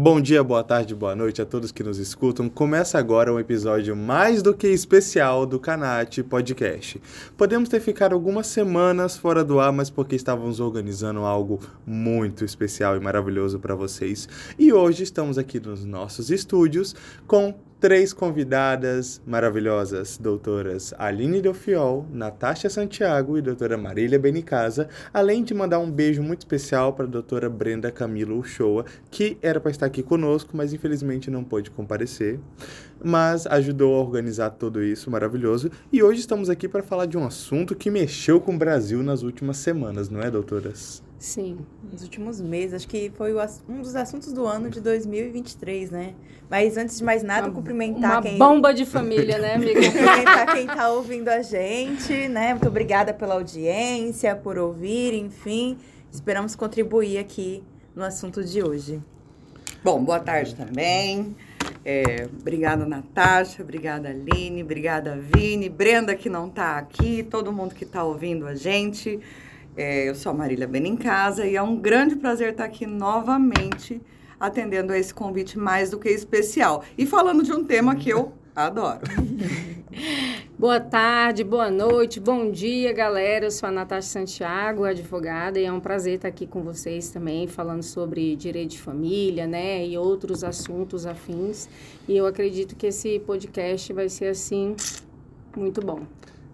Bom dia, boa tarde, boa noite a todos que nos escutam. Começa agora um episódio mais do que especial do Canate Podcast. Podemos ter ficado algumas semanas fora do ar, mas porque estávamos organizando algo muito especial e maravilhoso para vocês. E hoje estamos aqui nos nossos estúdios com três convidadas maravilhosas, doutoras Aline Delfiol, Natasha Santiago e doutora Marília Benicasa, além de mandar um beijo muito especial para a doutora Brenda Camilo Uchoa, que era para estar aqui conosco, mas infelizmente não pôde comparecer, mas ajudou a organizar tudo isso maravilhoso. E hoje estamos aqui para falar de um assunto que mexeu com o Brasil nas últimas semanas, não é, doutoras? Sim, nos últimos meses. Acho que foi um dos assuntos do ano de 2023, né? Mas antes de mais nada, uma, cumprimentar uma quem... bomba de família, né, amiga? cumprimentar quem está ouvindo a gente, né? Muito obrigada pela audiência, por ouvir, enfim. Esperamos contribuir aqui no assunto de hoje. Bom, boa tarde também. É, obrigada, Natasha. Obrigada, Aline. Obrigada, Vini. Brenda, que não está aqui. Todo mundo que está ouvindo a gente. É, eu sou a Marília Benincasa e é um grande prazer estar aqui novamente atendendo a esse convite mais do que especial. E falando de um tema que eu adoro. boa tarde, boa noite, bom dia, galera. Eu sou a Natasha Santiago, advogada, e é um prazer estar aqui com vocês também, falando sobre direito de família, né, e outros assuntos afins. E eu acredito que esse podcast vai ser, assim, muito bom.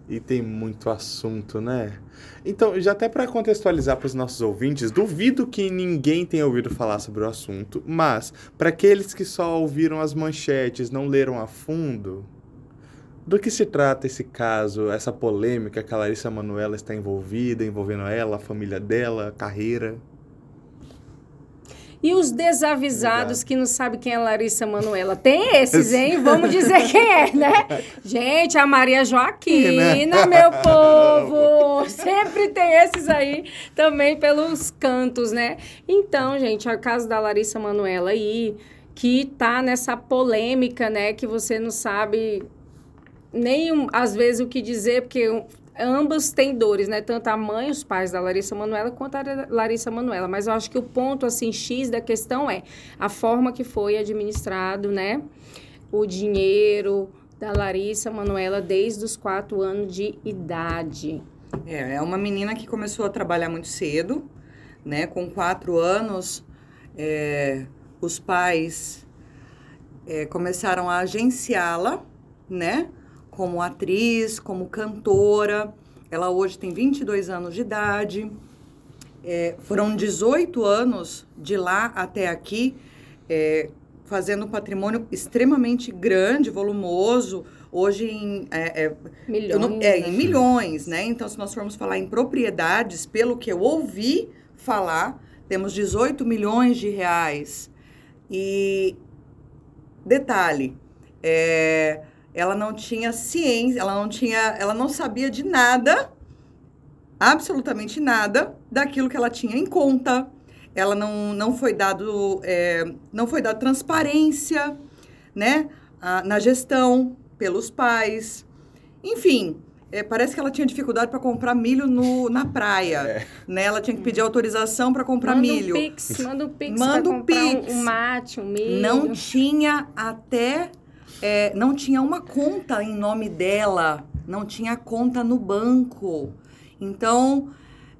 E tem muito assunto, né? Então, já até para contextualizar para os nossos ouvintes, duvido que ninguém tenha ouvido falar sobre o assunto, mas para aqueles que só ouviram as manchetes, não leram a fundo, do que se trata esse caso, essa polêmica que a Larissa Manoela está envolvida, envolvendo ela, a família dela, a carreira? E os desavisados que não sabem quem é Larissa Manuela. Tem esses, hein? Vamos dizer quem é, né? Gente, a Maria Joaquina, meu povo! Sempre tem esses aí também pelos cantos, né? Então, gente, o caso da Larissa Manuela aí, que tá nessa polêmica, né? Que você não sabe nem às vezes o que dizer, porque ambos têm dores, né? Tanto a mãe, os pais da Larissa Manuela, quanto a Larissa Manuela. Mas eu acho que o ponto, assim, X da questão é a forma que foi administrado, né? O dinheiro da Larissa Manuela desde os quatro anos de idade. É, é uma menina que começou a trabalhar muito cedo, né? Com quatro anos, é, os pais é, começaram a agenciá-la, né? Como atriz, como cantora. Ela hoje tem 22 anos de idade. É, foram 18 anos de lá até aqui, é, fazendo um patrimônio extremamente grande, volumoso. Hoje em, é, é milhões, não, é, em né? milhões, né? Então, se nós formos falar em propriedades, pelo que eu ouvi falar, temos 18 milhões de reais. E detalhe, é, ela não tinha ciência, ela não tinha, ela não sabia de nada, absolutamente nada daquilo que ela tinha em conta. Ela não, não foi dado é, não foi dado transparência, né, a, na gestão pelos pais. Enfim, é, parece que ela tinha dificuldade para comprar milho no, na praia. É. Né? Ela tinha que pedir autorização para comprar manda milho. Um pix, manda um pix manda um pix. Um, um mate, um milho. Não tinha até é, não tinha uma conta em nome dela, não tinha conta no banco. Então,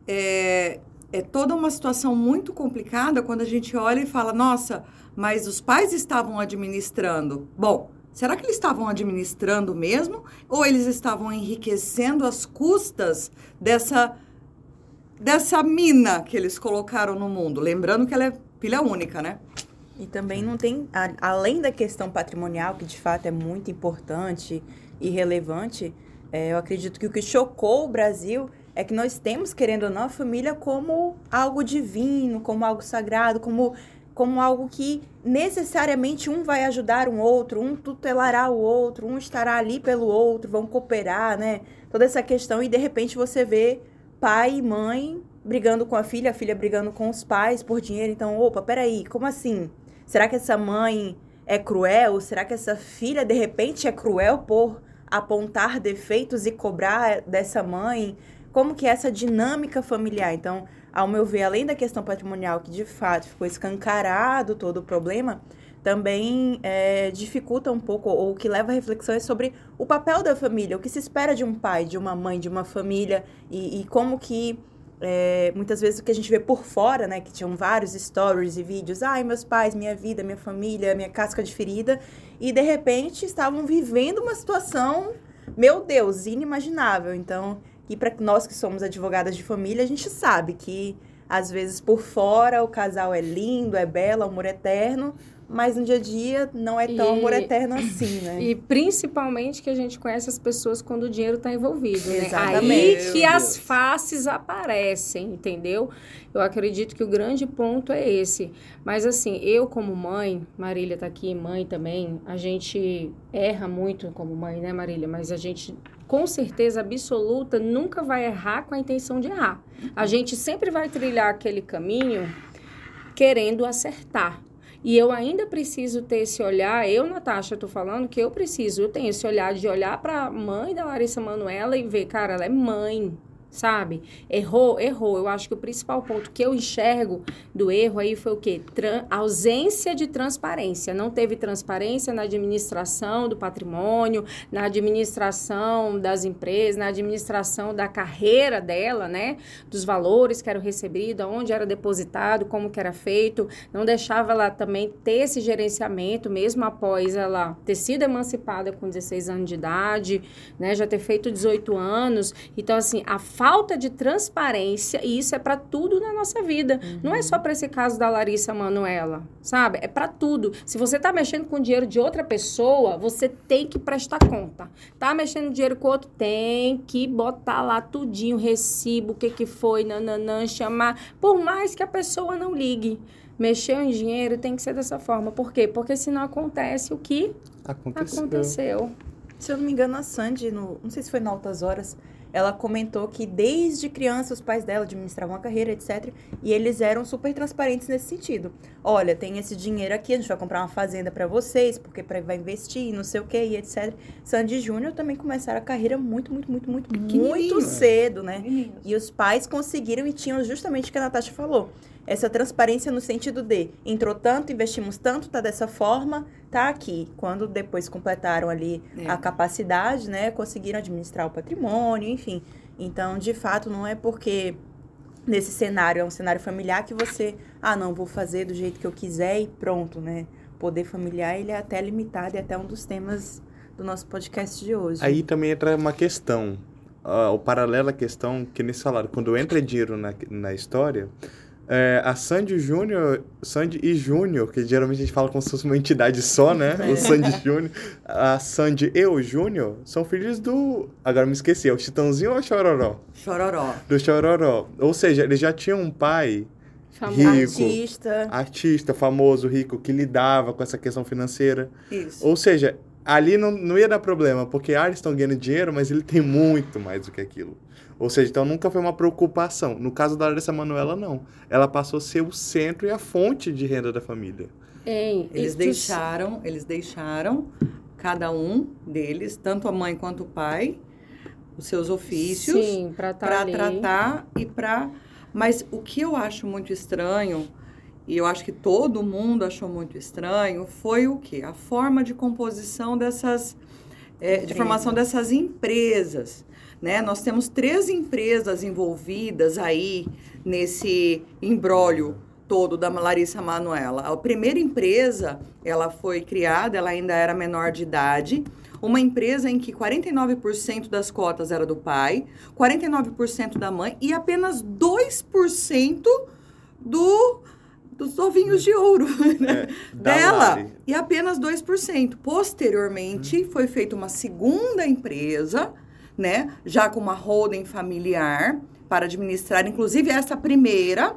é, é toda uma situação muito complicada quando a gente olha e fala: nossa, mas os pais estavam administrando. Bom, será que eles estavam administrando mesmo? Ou eles estavam enriquecendo as custas dessa, dessa mina que eles colocaram no mundo? Lembrando que ela é filha única, né? E também não tem, além da questão patrimonial, que de fato é muito importante e relevante, é, eu acredito que o que chocou o Brasil é que nós temos, querendo ou não, a família como algo divino, como algo sagrado, como, como algo que necessariamente um vai ajudar um outro, um tutelará o outro, um estará ali pelo outro, vão cooperar, né? Toda essa questão, e de repente você vê pai e mãe brigando com a filha, a filha brigando com os pais por dinheiro. Então, opa, peraí, como assim? Será que essa mãe é cruel? Será que essa filha, de repente, é cruel por apontar defeitos e cobrar dessa mãe? Como que é essa dinâmica familiar? Então, ao meu ver, além da questão patrimonial, que de fato ficou escancarado todo o problema, também é, dificulta um pouco, ou que leva a reflexões sobre o papel da família, o que se espera de um pai, de uma mãe, de uma família, e, e como que é, muitas vezes o que a gente vê por fora, né, que tinham vários stories e vídeos, ai, meus pais, minha vida, minha família, minha casca de ferida, e de repente estavam vivendo uma situação, meu Deus, inimaginável. Então, e para nós que somos advogadas de família, a gente sabe que às vezes por fora o casal é lindo, é belo, amor eterno, mas no dia a dia não é tão e, amor eterno assim, né? E principalmente que a gente conhece as pessoas quando o dinheiro está envolvido, né? Exatamente. Aí que as faces aparecem, entendeu? Eu acredito que o grande ponto é esse. Mas assim, eu como mãe, Marília está aqui, mãe também, a gente erra muito como mãe, né, Marília? Mas a gente com certeza absoluta nunca vai errar com a intenção de errar. A gente sempre vai trilhar aquele caminho querendo acertar. E eu ainda preciso ter esse olhar, eu, Natasha, tô falando que eu preciso, eu tenho esse olhar de olhar para a mãe da Larissa Manuela e ver, cara, ela é mãe, sabe? Errou, errou. Eu acho que o principal ponto que eu enxergo do erro aí foi o quê? Tran ausência de transparência. Não teve transparência na administração do patrimônio, na administração das empresas, na administração da carreira dela, né? Dos valores que eram recebidos, onde era depositado, como que era feito. Não deixava ela também ter esse gerenciamento, mesmo após ela ter sido emancipada com 16 anos de idade, né? Já ter feito 18 anos. Então, assim, a falta de transparência, e isso é para tudo na nossa vida. Uhum. Não é só para esse caso da Larissa Manuela, sabe? É para tudo. Se você tá mexendo com dinheiro de outra pessoa, você tem que prestar conta. Tá mexendo dinheiro com outro, tem que botar lá tudinho, recibo, o que que foi, nananã, chamar. Por mais que a pessoa não ligue. Mexeu em dinheiro tem que ser dessa forma. Por quê? Porque senão acontece o que aconteceu. aconteceu. Se eu não me engano, a Sandy, no, não sei se foi na Altas Horas, ela comentou que desde criança os pais dela administravam a carreira, etc. E eles eram super transparentes nesse sentido. Olha, tem esse dinheiro aqui, a gente vai comprar uma fazenda para vocês, porque pra, vai investir, não sei o que, e etc. Sandy Júnior também começaram a carreira muito, muito, muito, muito, muito cedo, né? E os pais conseguiram e tinham justamente o que a Natasha falou essa transparência no sentido de entrou tanto, investimos tanto, tá dessa forma, tá aqui. Quando depois completaram ali é. a capacidade, né, conseguiram administrar o patrimônio, enfim. Então, de fato, não é porque nesse cenário é um cenário familiar que você, ah, não, vou fazer do jeito que eu quiser e pronto, né? Poder familiar, ele é até limitado e é até um dos temas do nosso podcast de hoje. Aí também entra uma questão, uh, o paralelo à questão que nesse salário, quando entra dinheiro na, na história, é, a Sandy Júnior, Sandy e Júnior, que geralmente a gente fala como se fosse uma entidade só, né? É. O Sandy Júnior. A Sandy e o Júnior são filhos do. Agora me esqueci, é o Chitãozinho ou o Chororó? Chororó. Do Chororó. Ou seja, eles já tinham um pai rico, artista. artista, famoso, rico, que lidava com essa questão financeira. Isso. Ou seja, ali não, não ia dar problema, porque ah, eles estão ganhando dinheiro, mas ele tem muito mais do que aquilo. Ou seja, então nunca foi uma preocupação. No caso da Larissa Manoela, não. Ela passou a ser o centro e a fonte de renda da família. Ei, eles deixaram, eles deixaram cada um deles, tanto a mãe quanto o pai, os seus ofícios para tá tratar e para mas o que eu acho muito estranho e eu acho que todo mundo achou muito estranho foi o que a forma de composição dessas é, de formação dessas empresas né? Nós temos três empresas envolvidas aí nesse embrólio todo da Larissa Manuela. A primeira empresa, ela foi criada, ela ainda era menor de idade, uma empresa em que 49% das cotas era do pai, 49% da mãe e apenas 2% do dos ovinhos de ouro né? é, dela e apenas 2%. Posteriormente, hum. foi feita uma segunda empresa né? Já com uma holding familiar para administrar, inclusive essa primeira,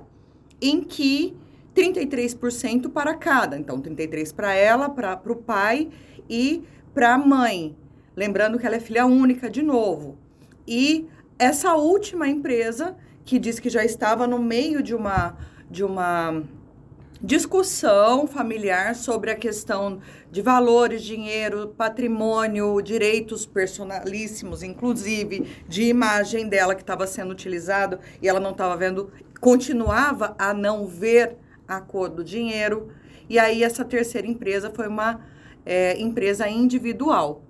em que 33% para cada. Então, 33% para ela, para o pai e para a mãe. Lembrando que ela é filha única, de novo. E essa última empresa, que diz que já estava no meio de uma, de uma discussão familiar sobre a questão de valores, dinheiro, patrimônio, direitos personalíssimos, inclusive de imagem dela que estava sendo utilizado e ela não estava vendo continuava a não ver a cor do dinheiro. E aí essa terceira empresa foi uma é, empresa individual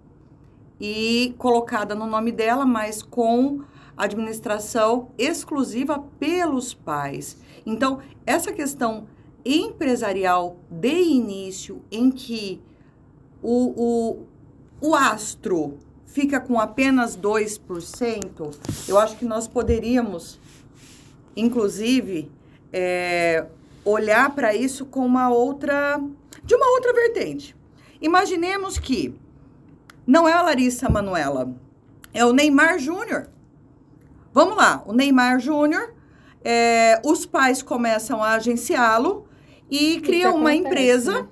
e colocada no nome dela, mas com administração exclusiva pelos pais. Então, essa questão empresarial de início, em que o, o, o astro fica com apenas 2%, eu acho que nós poderíamos, inclusive, é, olhar para isso com uma outra, de uma outra vertente. Imaginemos que não é a Larissa Manuela, é o Neymar Júnior. Vamos lá, o Neymar Júnior, é, os pais começam a agenciá-lo e criam uma acontece, empresa, né?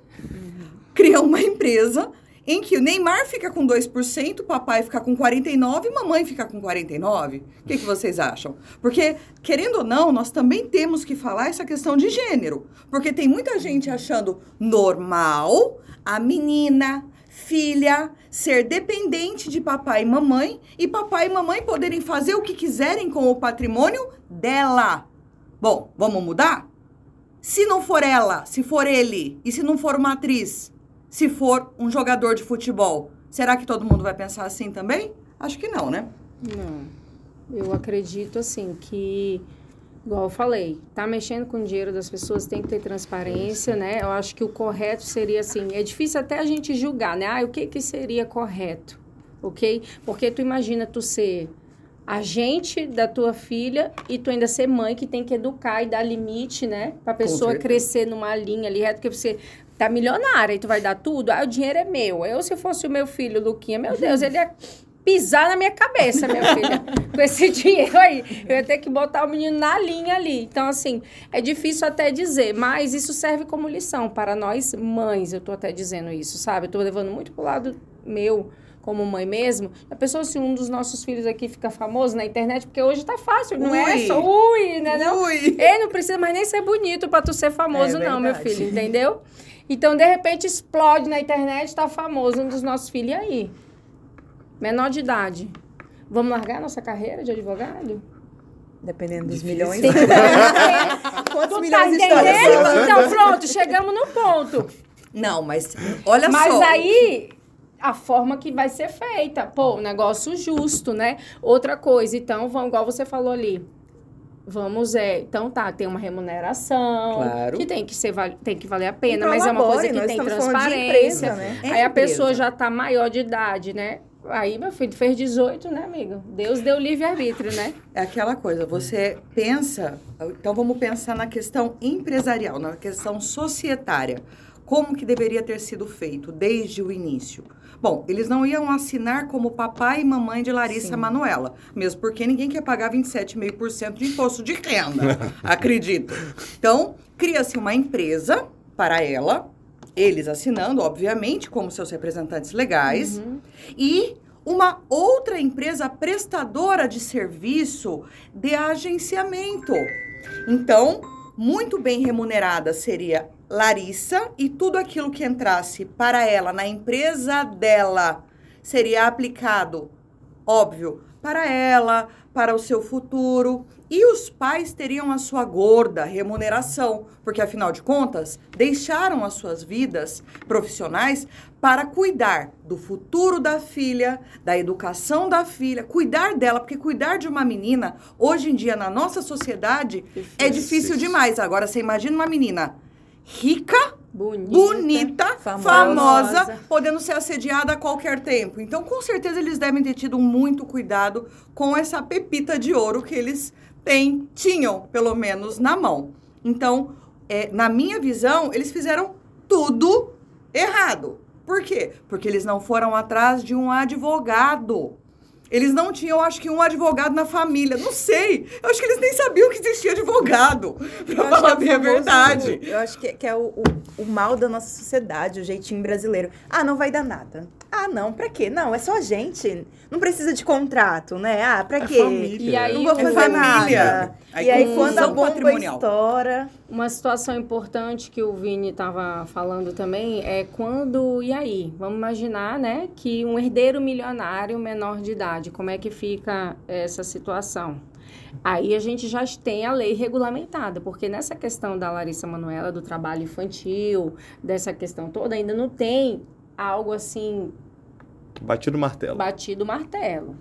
criam uma empresa em que o Neymar fica com 2%, o papai fica com 49% e mamãe fica com 49%. O que, que vocês acham? Porque, querendo ou não, nós também temos que falar essa questão de gênero. Porque tem muita gente achando normal a menina, filha, ser dependente de papai e mamãe e papai e mamãe poderem fazer o que quiserem com o patrimônio dela. Bom, vamos mudar? Se não for ela, se for ele, e se não for uma atriz, se for um jogador de futebol. Será que todo mundo vai pensar assim também? Acho que não, né? Não. Eu acredito assim que igual eu falei, tá mexendo com o dinheiro das pessoas, tem que ter transparência, né? Eu acho que o correto seria assim, é difícil até a gente julgar, né? Ah, o que que seria correto? OK? Porque tu imagina tu ser agente da tua filha e tu ainda ser mãe que tem que educar e dar limite, né? Pra pessoa crescer numa linha ali reto, que você tá milionária e tu vai dar tudo, ah, o dinheiro é meu. Eu, se fosse o meu filho, Luquinha, meu Deus, ele ia pisar na minha cabeça, minha filha, com esse dinheiro aí. Eu ia ter que botar o menino na linha ali. Então, assim, é difícil até dizer, mas isso serve como lição para nós mães, eu tô até dizendo isso, sabe? Eu tô levando muito pro lado meu, como mãe mesmo, a pessoa, se um dos nossos filhos aqui fica famoso na internet, porque hoje tá fácil, não é ui. é só ui, né? Não? Ui. Ele não precisa mais nem ser bonito para tu ser famoso, é não, meu filho, entendeu? Então, de repente, explode na internet, tá famoso um dos nossos filhos. E aí? Menor de idade. Vamos largar nossa carreira de advogado? Dependendo dos Difícil. milhões. Quantos tu tá milhões tá entendendo? Então, pronto, chegamos no ponto. Não, mas olha mas só. Mas aí, a forma que vai ser feita. Pô, um negócio justo, né? Outra coisa, então, vamos, igual você falou ali vamos é então tá tem uma remuneração claro. que tem que ser tem que valer a pena mas é uma coisa que tem transparência empresa, né? aí a pessoa já tá maior de idade né aí meu filho fez 18 né amigo Deus deu livre arbítrio né é aquela coisa você pensa então vamos pensar na questão empresarial na questão societária como que deveria ter sido feito desde o início Bom, eles não iam assinar como papai e mamãe de Larissa Sim. Manuela, mesmo porque ninguém quer pagar 27,5% de imposto de renda, acredito. Então, cria-se uma empresa para ela, eles assinando, obviamente, como seus representantes legais, uhum. e uma outra empresa prestadora de serviço de agenciamento. Então, muito bem remunerada seria Larissa e tudo aquilo que entrasse para ela na empresa dela seria aplicado, óbvio, para ela, para o seu futuro. E os pais teriam a sua gorda remuneração, porque afinal de contas, deixaram as suas vidas profissionais para cuidar do futuro da filha, da educação da filha, cuidar dela, porque cuidar de uma menina, hoje em dia na nossa sociedade, difícil. é difícil demais. Agora você imagina uma menina rica, bonita, bonita famosa. famosa. podendo ser assediada a qualquer tempo. Então, com certeza, eles devem ter tido muito cuidado com essa pepita de ouro que eles têm, tinham, pelo menos, na mão. Então, é, na minha visão, eles fizeram tudo errado. Por quê? Porque eles não foram atrás de um advogado. Eles não tinham, acho que, um advogado na família. Não sei. Eu acho que eles nem sabiam que existia advogado. Pra falar é bem a verdade. Eu acho que, que é o, o, o, mal da nossa sociedade, o jeitinho brasileiro. Ah, não vai dar nada. Ah, não, pra quê? Não, é só a gente. Não precisa de contrato, né? Ah, pra é quê? família. E aí, não vou fazer é família. nada. Aí, e aí, quando a bomba estoura... Uma situação importante que o Vini estava falando também é quando... E aí? Vamos imaginar, né? Que um herdeiro milionário menor de idade, como é que fica essa situação? Aí a gente já tem a lei regulamentada, porque nessa questão da Larissa Manuela, do trabalho infantil, dessa questão toda, ainda não tem algo assim. Batido martelo. Batido martelo.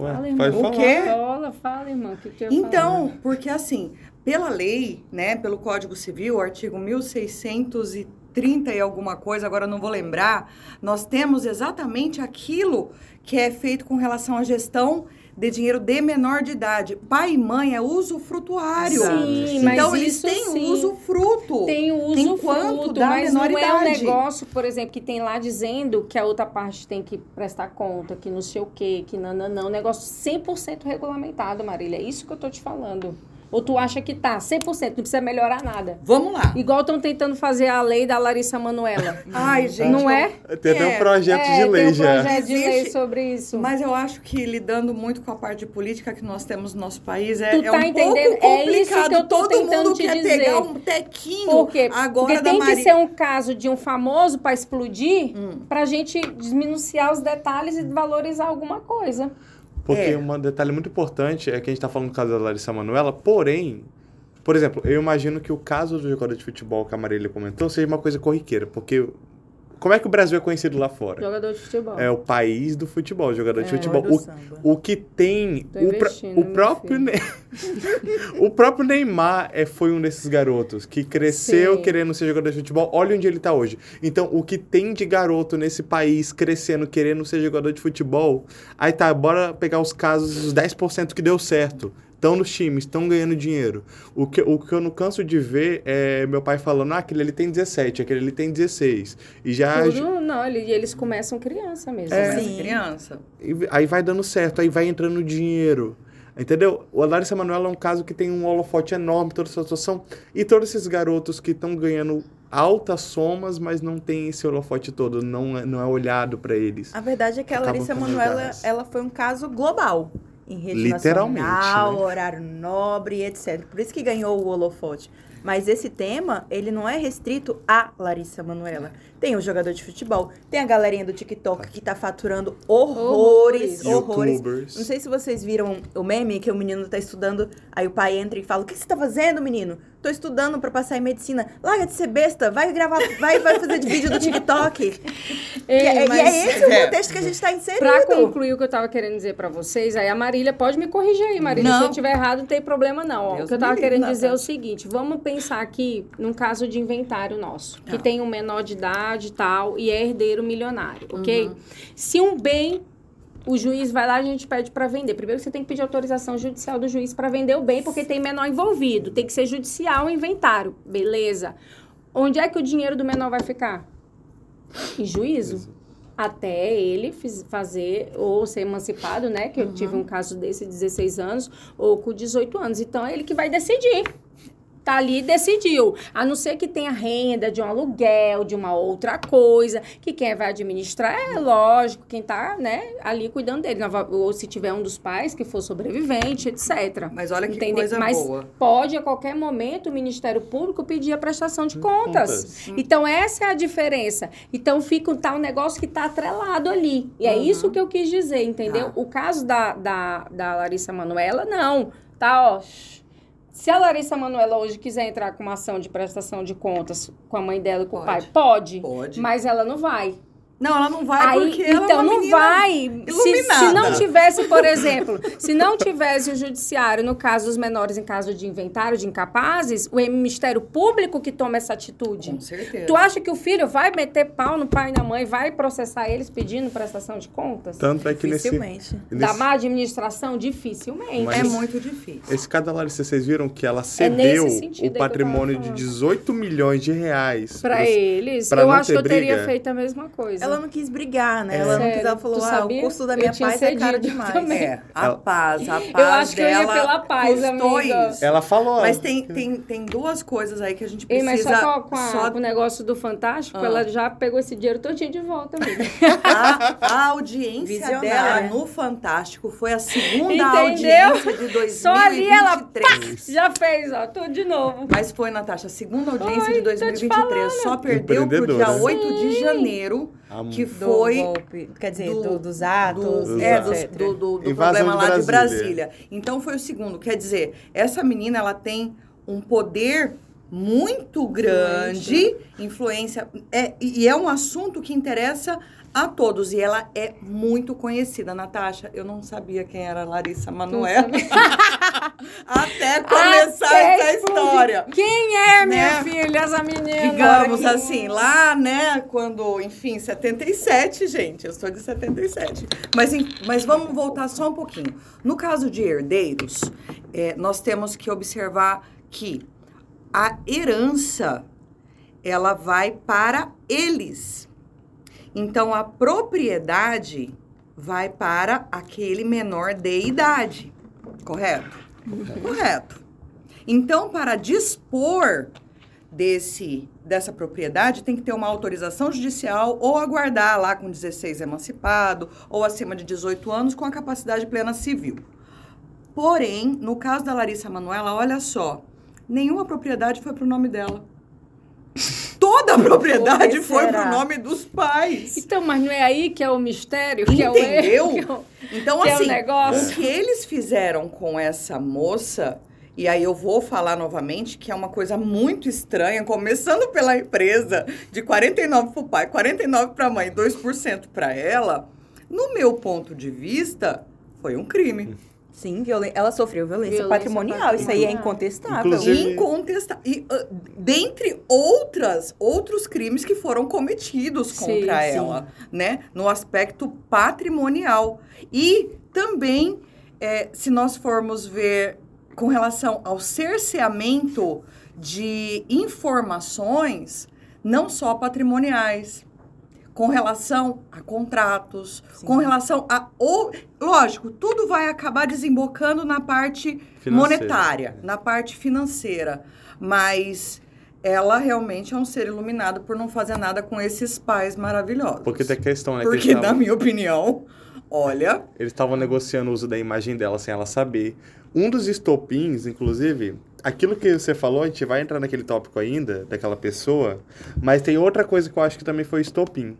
Ué, Fala, pode irmão. falar. O quê? Fala, fala, irmão. O que que Então, falar? porque assim, pela lei, né, pelo Código Civil, o artigo 1630 e alguma coisa, agora eu não vou lembrar, nós temos exatamente aquilo que é feito com relação à gestão de dinheiro de menor de idade. Pai e mãe é usufrutuário. Sim, mas então eles isso têm sim. usufruto. Tem o uso Enquanto fruto, da mas não é um negócio, por exemplo, que tem lá dizendo que a outra parte tem que prestar conta, que não sei o quê, que não, não, não. Um negócio 100% regulamentado, Marília. É isso que eu tô te falando. Ou tu acha que tá 100%, não precisa melhorar nada. Vamos lá. Igual estão tentando fazer a lei da Larissa Manoela. Ai, gente. Não é? Tem até um É, projeto é, de tem lei um já. projeto de lei Existe- sobre isso. Mas eu acho que lidando muito com a parte de política que nós temos no nosso país é, Tu é tá um entendendo? pouco É isso complicado. que eu tô Todo tentando mundo te quer dizer. pegar um tequinho Por quê? agora Porque tem Mari... que ser um caso de um famoso para explodir, Hum. pra gente desminuciar os detalhes e valorizar alguma coisa. Porque É. um detalhe muito importante é que a gente tá falando do caso da Larissa Manoela, porém, por exemplo, eu imagino que o caso do jogador de futebol que a Marília comentou seja uma coisa corriqueira, porque como é que o Brasil é conhecido lá fora? Jogador de futebol. É o país do futebol, jogador de É, futebol. do O, o que tem. O, o próprio. Ne- o próprio Neymar é, foi um desses garotos que cresceu Sim. querendo ser jogador de futebol. Olha onde ele tá hoje. Então, o que tem de garoto nesse país crescendo, querendo ser jogador de futebol. Aí tá, bora pegar os casos, os 10% que deu certo. Estão nos times, estão ganhando dinheiro. O que, o que eu não canso de ver é meu pai falando, ah, aquele ali tem 17, aquele ali tem 16. E já. Tudo, não, ele- eles começam criança mesmo. É. né? Criança. E aí vai dando certo, aí vai entrando dinheiro. Entendeu? O Larissa Manoela é um caso que tem um holofote enorme, toda essa situação. E todos esses garotos que estão ganhando altas somas, mas não tem esse holofote todo, não é, não é olhado pra eles. A verdade é que a Larissa Manoela, ela foi um caso global. Em rede Literalmente, nacional, né? horário nobre, etc. Por isso que ganhou o holofote. Mas esse tema, ele não é restrito a Larissa Manoela. Tem o jogador de futebol, tem a galerinha do TikTok que tá faturando horrores, Horrores. Youtubers. Não sei se vocês viram o meme que o menino tá estudando, aí o pai entra e fala: "O que você tá fazendo, menino?" Tô estudando pra passar em medicina. Larga de ser besta, vai gravar, vai, vai fazer de vídeo do TikTok. e, é, e mas- é esse o É. contexto que a gente tá inserido. Pra concluir o que eu tava querendo dizer pra vocês, aí a Marília pode me corrigir aí, Marília. Não. Se eu tiver errado, não tem problema não. Ó, o que eu tava querendo dizer é o seguinte, vamos pensar aqui num caso de inventário nosso, que Tá. tem um menor de idade e tal, e é herdeiro milionário, Uhum. ok? Se um bem o juiz vai lá, a gente pede pra vender. Primeiro você tem que pedir autorização judicial do juiz pra vender o bem, porque tem menor envolvido. Tem que ser judicial o inventário. Beleza. Onde é que o dinheiro do menor vai ficar? Em juízo. Até ele fazer ou ser emancipado, né? Que eu tive um caso desse, 16 anos, ou com 18 anos. Então é ele que vai decidir. Tá ali e decidiu. A não ser que tenha renda de um aluguel, de uma outra coisa, que quem vai administrar é lógico, quem tá, né, ali cuidando dele. Ou se tiver um dos pais que for sobrevivente, etc. Mas olha que Entende? coisa Mas boa. pode a qualquer momento o Ministério Público pedir a prestação de contas. Contas. Então essa é a diferença. Então fica um negócio que tá atrelado ali. E é Uhum. isso que eu quis dizer, entendeu? Tá. O caso da, da, da Larissa Manuela, não. Tá, ó. Se a Larissa Manuela hoje quiser entrar com uma ação de prestação de contas com a mãe dela e com o pai, Pode. pode. Pode. Mas ela não vai. Não, ela não vai Aí, porque ela é então uma não vai. Se, se não tivesse, por exemplo, se não tivesse o judiciário no caso dos menores em caso de inventário de incapazes, o Ministério Público que toma essa atitude. Com certeza. Tu acha que o filho vai meter pau no pai e na mãe, vai processar eles pedindo prestação de contas? Tanto é que nesse, Dificilmente. Da nesse má administração, dificilmente. Mas- É muito difícil. esse caso da Larissa, vocês viram que ela É cedeu aí o patrimônio de falando. 18 milhões de reais. Pra pros- eles, pra eu acho que eu teria briga. feito a mesma coisa. Ela não quis brigar, né? É. Ela não quis, Sério? ela falou, ah, o custo da minha paz é caro demais. também. É, a paz, a paz Eu acho que eu ia pela paz, amiga. isso. Ela falou. Mas tem, tem, tem duas coisas aí que a gente Ei, precisa... mas só com, a- só- com o negócio do Fantástico, Ah. ela já pegou esse dinheiro todinho de volta, amiga. A, a audiência Visionária. dela no Fantástico foi a segunda Entendeu? audiência de 2023. Só ali ela, já fez, ó, tudo de novo. Mas foi, Natasha, a segunda audiência de tô te 2023. Só perdeu pro dia Empreendedora. 8 de Sim. janeiro, A- que Do foi golpe, quer dizer, do- do- dos atos, do, é, do, do, do, do problema de lá de Brasília. Brasília. Então foi o segundo, quer dizer, essa menina ela tem um poder muito grande, influência, é, e é um assunto que interessa a todos e ela é muito conhecida, Natasha. Eu não sabia quem era Larissa Manoela até começar Até essa história. Quem é, minha Né? filha, essa menina? Digamos assim, lá, né, quando, enfim, 77, gente, eu sou de 77. Mas, mas vamos voltar só um pouquinho. No caso de herdeiros, é, nós temos que observar que a herança, ela vai para eles. Então, a propriedade vai para aquele menor de idade, correto? Correto. Então, para dispor desse dessa propriedade tem que ter uma autorização judicial ou aguardar lá com 16 emancipado ou acima de 18 anos com a capacidade plena civil. Porém, no caso da Larissa Manoela, olha só, nenhuma propriedade foi para o nome dela. Toda a propriedade foi será? para o nome dos pais. Então, mas não é aí que é o mistério? Que é o Entendeu? erro, é Então, que é o assim, negócio. o que eles fizeram com essa moça, e aí eu vou falar novamente que é uma coisa muito estranha, começando pela empresa, de 49 para o pai, 49 para a mãe, 2% para ela, no meu ponto de vista, foi um crime. Sim, violen- ela sofreu violência, Violência patrimonial. Isso aí é patrimonial. incontestável. Inclusive- Incontestável. E, ah, dentre outras, outros crimes que foram cometidos Sim, contra sim. ela, né? No aspecto patrimonial. E também, eh, se nós formos ver com relação ao cerceamento de informações, não só patrimoniais, com relação a contratos, Sim. com relação a. Ou, lógico, tudo vai acabar desembocando na parte Financeira. monetária, na parte financeira. Mas ela realmente é um ser iluminado por não fazer nada com esses pais maravilhosos. Porque tem a questão, né? que Porque, eles na minha opinião, olha. Eles estavam negociando o uso da imagem dela sem ela saber. Um dos estopins, inclusive, aquilo que você falou, a gente vai entrar naquele tópico ainda, daquela pessoa, mas tem outra coisa que eu acho que também foi estopim.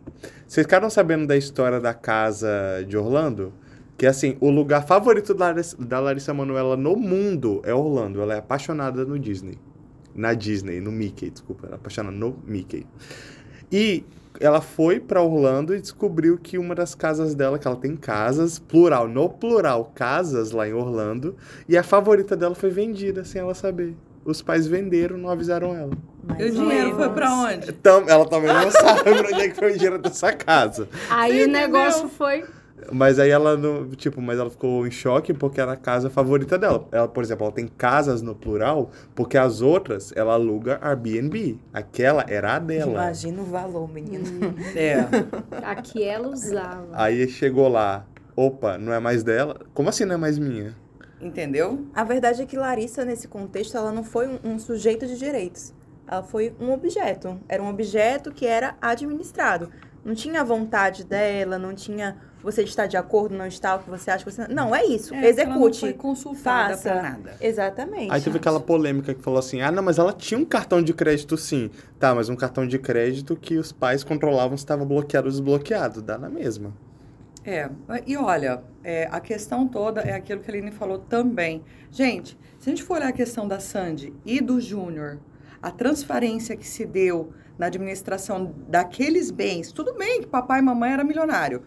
Vocês ficaram sabendo da história da casa de Orlando? Que assim, o lugar favorito da Larissa, Larissa Manoela no mundo é Orlando. Ela é apaixonada no Disney. Na Disney, no Mickey, desculpa. Ela é apaixonada no Mickey. E ela foi pra Orlando e descobriu que uma das casas dela, que ela tem casas, plural, no plural, casas lá em Orlando, e a favorita dela foi vendida sem ela saber. Os pais venderam, não avisaram ela. Mais E o dinheiro foi pra onde? Então, ela também não sabe pra onde é que foi o dinheiro dessa casa. Aí Você o negócio entendeu? foi. Mas aí ela, não, tipo, mas ela ficou em choque porque era a casa favorita dela. Ela, por exemplo, ela tem casas no plural porque as outras ela aluga Airbnb. Aquela era a dela. Imagina o valor, menino. É. Aqui ela usava. Aí chegou lá, opa, não é mais dela? Como assim não é mais minha? Entendeu? A verdade é que Larissa, nesse contexto, ela não foi um, um sujeito de direitos. Ela foi um objeto. Era um objeto que era administrado. Não tinha a vontade dela, não tinha você está de acordo, não está, o que você acha, que você... Não, é isso. É, ela não Execute. foi consultada faça. pra nada. Exatamente. Aí teve aquela polêmica que falou assim: ah, não, mas ela tinha um cartão de crédito sim. Tá, mas um cartão de crédito que os pais controlavam se estava bloqueado ou desbloqueado. Dá na mesma. É, e olha, é, a questão toda é aquilo que a Aline falou também. Gente, se a gente for olhar a questão da Sandy e do Júnior, a transparência que se deu na administração daqueles bens, tudo bem que papai e mamãe era milionário,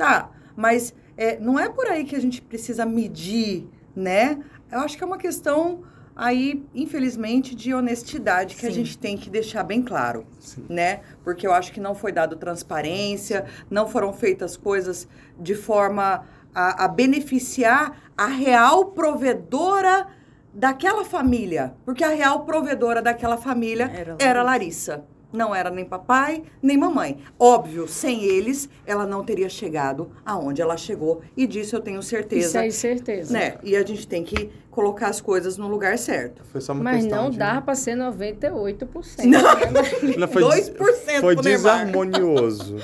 tá, mas é, não é por aí que a gente precisa medir, né? Eu acho que é uma questão aí, infelizmente, de honestidade que a Sim. gente tem que deixar bem claro Sim. né? Porque eu acho que não foi dado transparência, não foram feitas coisas de forma a, a beneficiar a real provedora daquela família. Porque a real provedora daquela família Era era, Larissa. Não era nem papai, nem mamãe. Óbvio, sem eles, ela não teria chegado aonde ela chegou. E disso eu tenho Isso certeza. aí, certeza. Né? E a gente tem que colocar as coisas no lugar certo. Foi só uma Mas questão não de... dá pra ser 98%. Não. né? Não, foi, 2% foi pro Neymar. desarmonioso.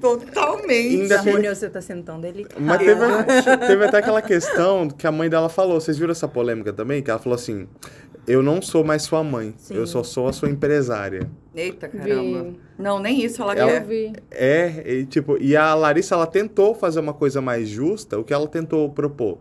Totalmente. Ainda Júnior, você tá sendo tão delicado. Mas teve, teve até aquela questão que a mãe dela falou. Vocês viram essa polêmica também? Que ela falou assim: Eu não sou mais sua mãe, Sim. eu só sou a sua empresária. Eita, caramba. Vi. Não, nem isso ela, Ela- Eu quer. vi. É, e, tipo, e a Larissa, ela tentou fazer uma coisa mais justa, o que ela tentou propor?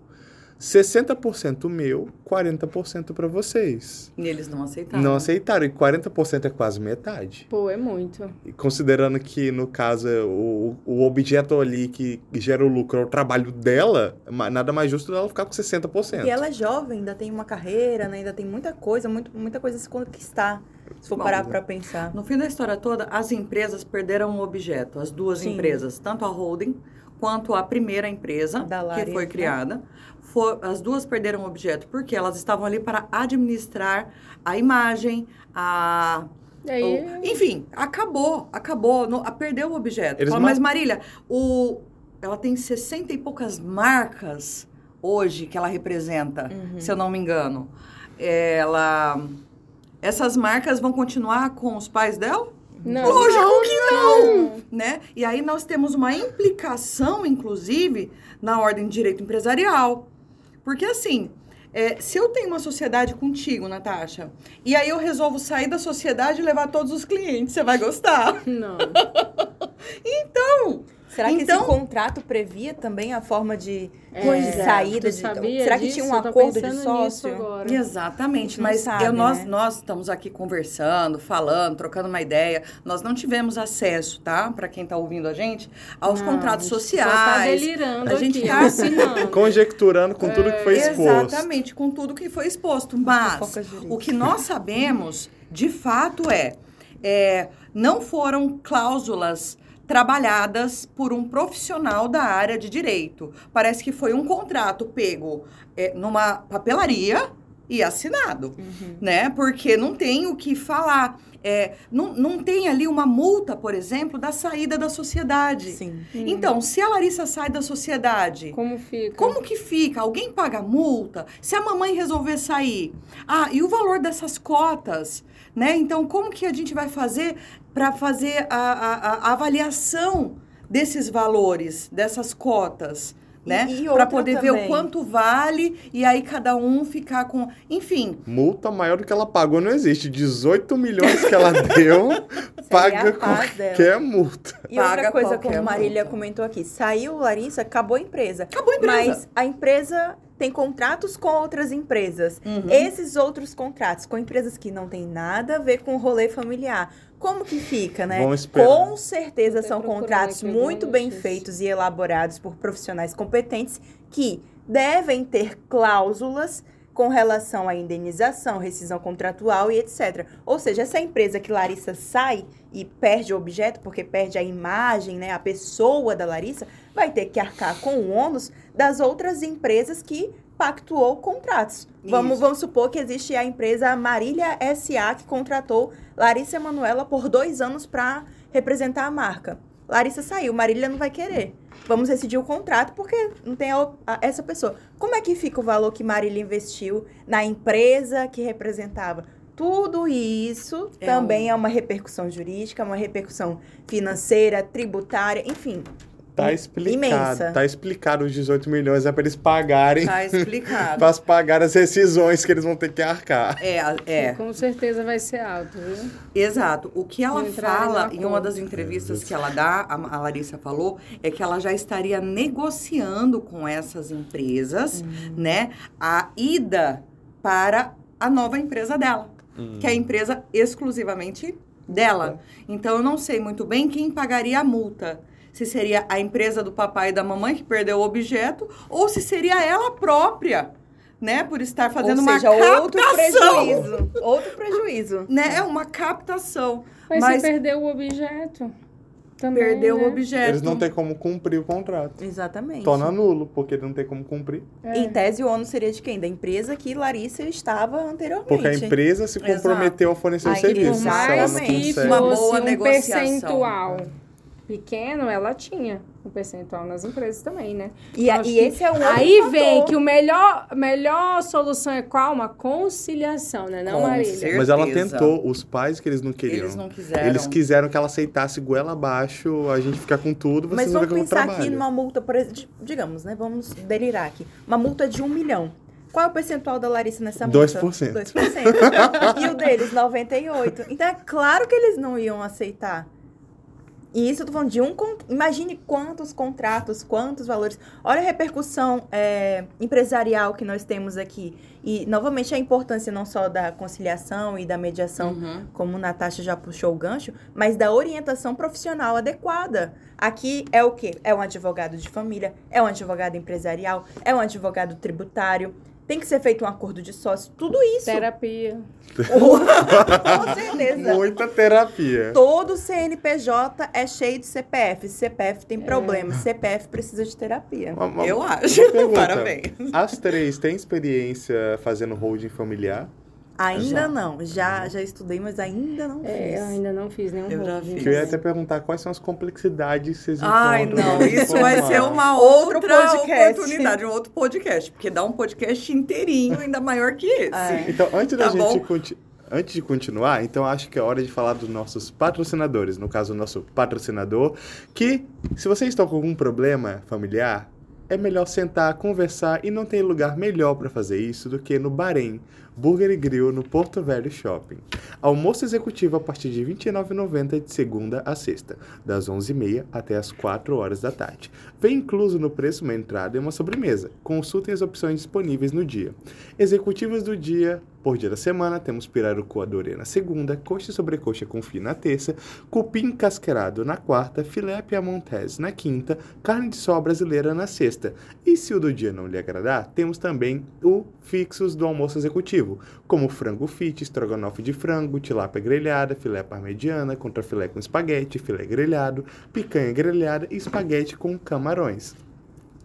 60% meu, 40% para vocês. E eles não aceitaram. Não aceitaram, e 40% é quase metade. Pô, é muito. E considerando que, no caso, o, o objeto ali que gera o lucro é o trabalho dela, ma- nada mais justo dela ficar com 60%. E ela é jovem, ainda tem uma carreira, né? ainda tem muita coisa, muito, muita coisa a se conquistar. Se for Bom, parar pra pensar. No fim da história toda, as empresas perderam um objeto, as duas Sim. empresas, tanto a holding quanto a primeira empresa Da que foi criada. For- as duas perderam o objeto porque elas estavam ali para administrar a imagem, a aí, o- enfim, acabou, acabou, no- a- perdeu o objeto. Fala, ma- mas Marília, o, ela tem 60 e poucas marcas hoje que ela representa, Uhum. se eu não me engano. Ela, essas marcas vão continuar com os pais dela? Não. Lógico que não, né? E aí nós temos uma implicação, inclusive, na ordem de direito empresarial. Porque assim, é, se eu tenho uma sociedade contigo, Natasha, e aí eu resolvo sair da sociedade e levar todos os clientes, você vai gostar. Não. Então, Será que Então- esse contrato previa também a forma de, Pois de é. saída? De, será que disso? tinha um acordo de sócio? exatamente, mas sabe, eu- nós, né? nós estamos aqui conversando, falando, trocando uma ideia. Nós não tivemos acesso, tá? Para quem está ouvindo a gente, aos Não, contratos a gente Só tá sociais. delirando a gente aqui, tá- assinando. Conjecturando com tudo que foi exposto. Exatamente, com tudo que foi exposto. Mas o que nós sabemos, de fato, é, é não foram cláusulas trabalhadas por um profissional da área de direito. Parece que foi um contrato pego é, numa papelaria e assinado, né? Porque não tem o que falar. É, não, não tem ali uma multa, por exemplo, da saída da sociedade. Sim. Então, se a Larissa sai da sociedade, Como fica? como que fica? Alguém paga multa? Se a mamãe resolver sair? Ah, e o valor dessas cotas? Né? Então, como que a gente vai fazer para fazer a, a- a avaliação desses valores, dessas cotas? E- Né? Para outra poder ver o também. quanto vale e aí cada um ficar com. Enfim, Multa maior do que ela pagou não existe. 18 milhões que ela deu, paga qualquer multa. E outra Paga coisa, qualquer como Marília multa. comentou aqui, saiu Larissa, acabou a empresa. acabou a empresa. Mas a empresa tem contratos com outras empresas. Uhum. Esses outros contratos com empresas que não tem nada a ver com o rolê familiar. Como que fica, né? Com certeza são contratos muito bem feitos e elaborados por profissionais competentes que devem ter cláusulas com relação à indenização, rescisão contratual e etc. Ou seja, essa empresa que Larissa sai e perde o objeto, porque perde a imagem, né, a pessoa da Larissa, vai ter que arcar com o ônus das outras empresas que pactuou contratos. Vamos, Isso. vamos supor que existe a empresa Marília SA que contratou Larissa Emanuela por dois anos para representar a marca. Larissa saiu, Marília não vai querer. Vamos rescindir o contrato porque não tem a- a- essa pessoa. Como é que fica o valor que Marília investiu na empresa que representava? Tudo isso É também é uma repercussão jurídica, uma repercussão financeira, tributária, enfim. Tá explicado. Imensa. Tá explicado os 18 milhões, é pra eles pagarem, Tá explicado. pra pagar as rescisões que eles vão ter que arcar. é, é. Com certeza vai ser alto, viu? Exato. O que ela fala em uma das entrevistas que ela dá, a, a Larissa falou, é que ela já estaria negociando com essas empresas, né, a ida para a nova empresa dela, que é a empresa exclusivamente dela. Então eu não sei muito bem quem pagaria a multa. Se seria a empresa do papai e da mamãe que perdeu o objeto ou se seria ela própria, né, por estar fazendo Ou seja, uma captação. outro prejuízo. Outro prejuízo. Né, é uma captação. Mas, Mas- você perdeu o objeto. Também, Perdeu né? o objeto. Eles não têm como cumprir o contrato. Exatamente. Torna nulo, porque não tem como cumprir. É. Em tese, o ônus seria de quem? Da empresa que Larissa estava anteriormente. Porque a empresa se comprometeu a fornecer o Aí, serviço. Por Se mais que. Uma boa um negociação. percentual pequeno, ela tinha um percentual nas empresas também, né? E, a- Acho e esse é um outro Aí fator. vem que o melhor, melhor solução é qual? Uma conciliação, né? Não, Com Marília? certeza. Mas ela tentou, os pais que eles não queriam. Eles não quiseram. Eles quiseram que ela aceitasse goela abaixo, a gente ficar com tudo, Mas vocês vão vamos o pensar trabalho. aqui numa multa, por exemplo, digamos, né? Vamos delirar aqui. Uma multa de um milhão. Qual é o percentual da Larissa nessa multa? 2%. 2%. e o deles, 98%. Então é claro que eles não iam aceitar. E isso eu tô falando de um. Imagine quantos contratos, quantos valores. Olha a repercussão é, empresarial que nós temos aqui. E, novamente, a importância não só da conciliação e da mediação, Uhum. como Natasha já puxou o gancho, mas da orientação profissional adequada. Aqui é o quê? É um advogado de família, é um advogado empresarial, é um advogado tributário. Tem que ser feito um acordo de sócio, tudo isso. Terapia. Com certeza. Muita terapia. Todo CNPJ é cheio de CPF. CPF tem problema. CPF precisa de terapia. Uma- uma- Eu acho. pergunta. Parabéns. As três têm experiência fazendo holding familiar? Ainda Já. não. Já, já estudei, mas ainda não É, eu fiz. ainda não fiz nenhum Eu já holding. fiz. Que eu ia até perguntar quais são as complexidades que vocês Ai, encontram. não, na isso vai ser uma outra podcast. oportunidade, um outro podcast, porque dá um podcast inteirinho, ainda maior que esse. É. Então, antes da Tá gente bom. conti- Antes de continuar, então acho que é hora de falar dos nossos patrocinadores. No caso, o nosso patrocinador, que se vocês estão com algum problema familiar, é melhor sentar, conversar e não tem lugar melhor para fazer isso do que no Bahrein, Burger e Grill no Porto Velho Shopping. Almoço executivo a partir de R$ 29,90 de segunda a sexta, das 11h30 até as 4 horas da tarde. Vem incluso no preço uma entrada e uma sobremesa. Consultem as opções disponíveis no dia. Executivas do dia, por dia da semana, temos pirarucu adorê na segunda, coxa e sobrecoxa confit na terça, cupim casqueirado na quarta, filé piamontese na quinta, carne de sol brasileira na sexta. E se o do dia não lhe agradar, temos também o fixos do almoço executivo, como frango fit, estrogonofe de frango, tilápia grelhada, filé parmegiana, contrafilé com espaguete, filé grelhado, picanha grelhada e espaguete com camarões.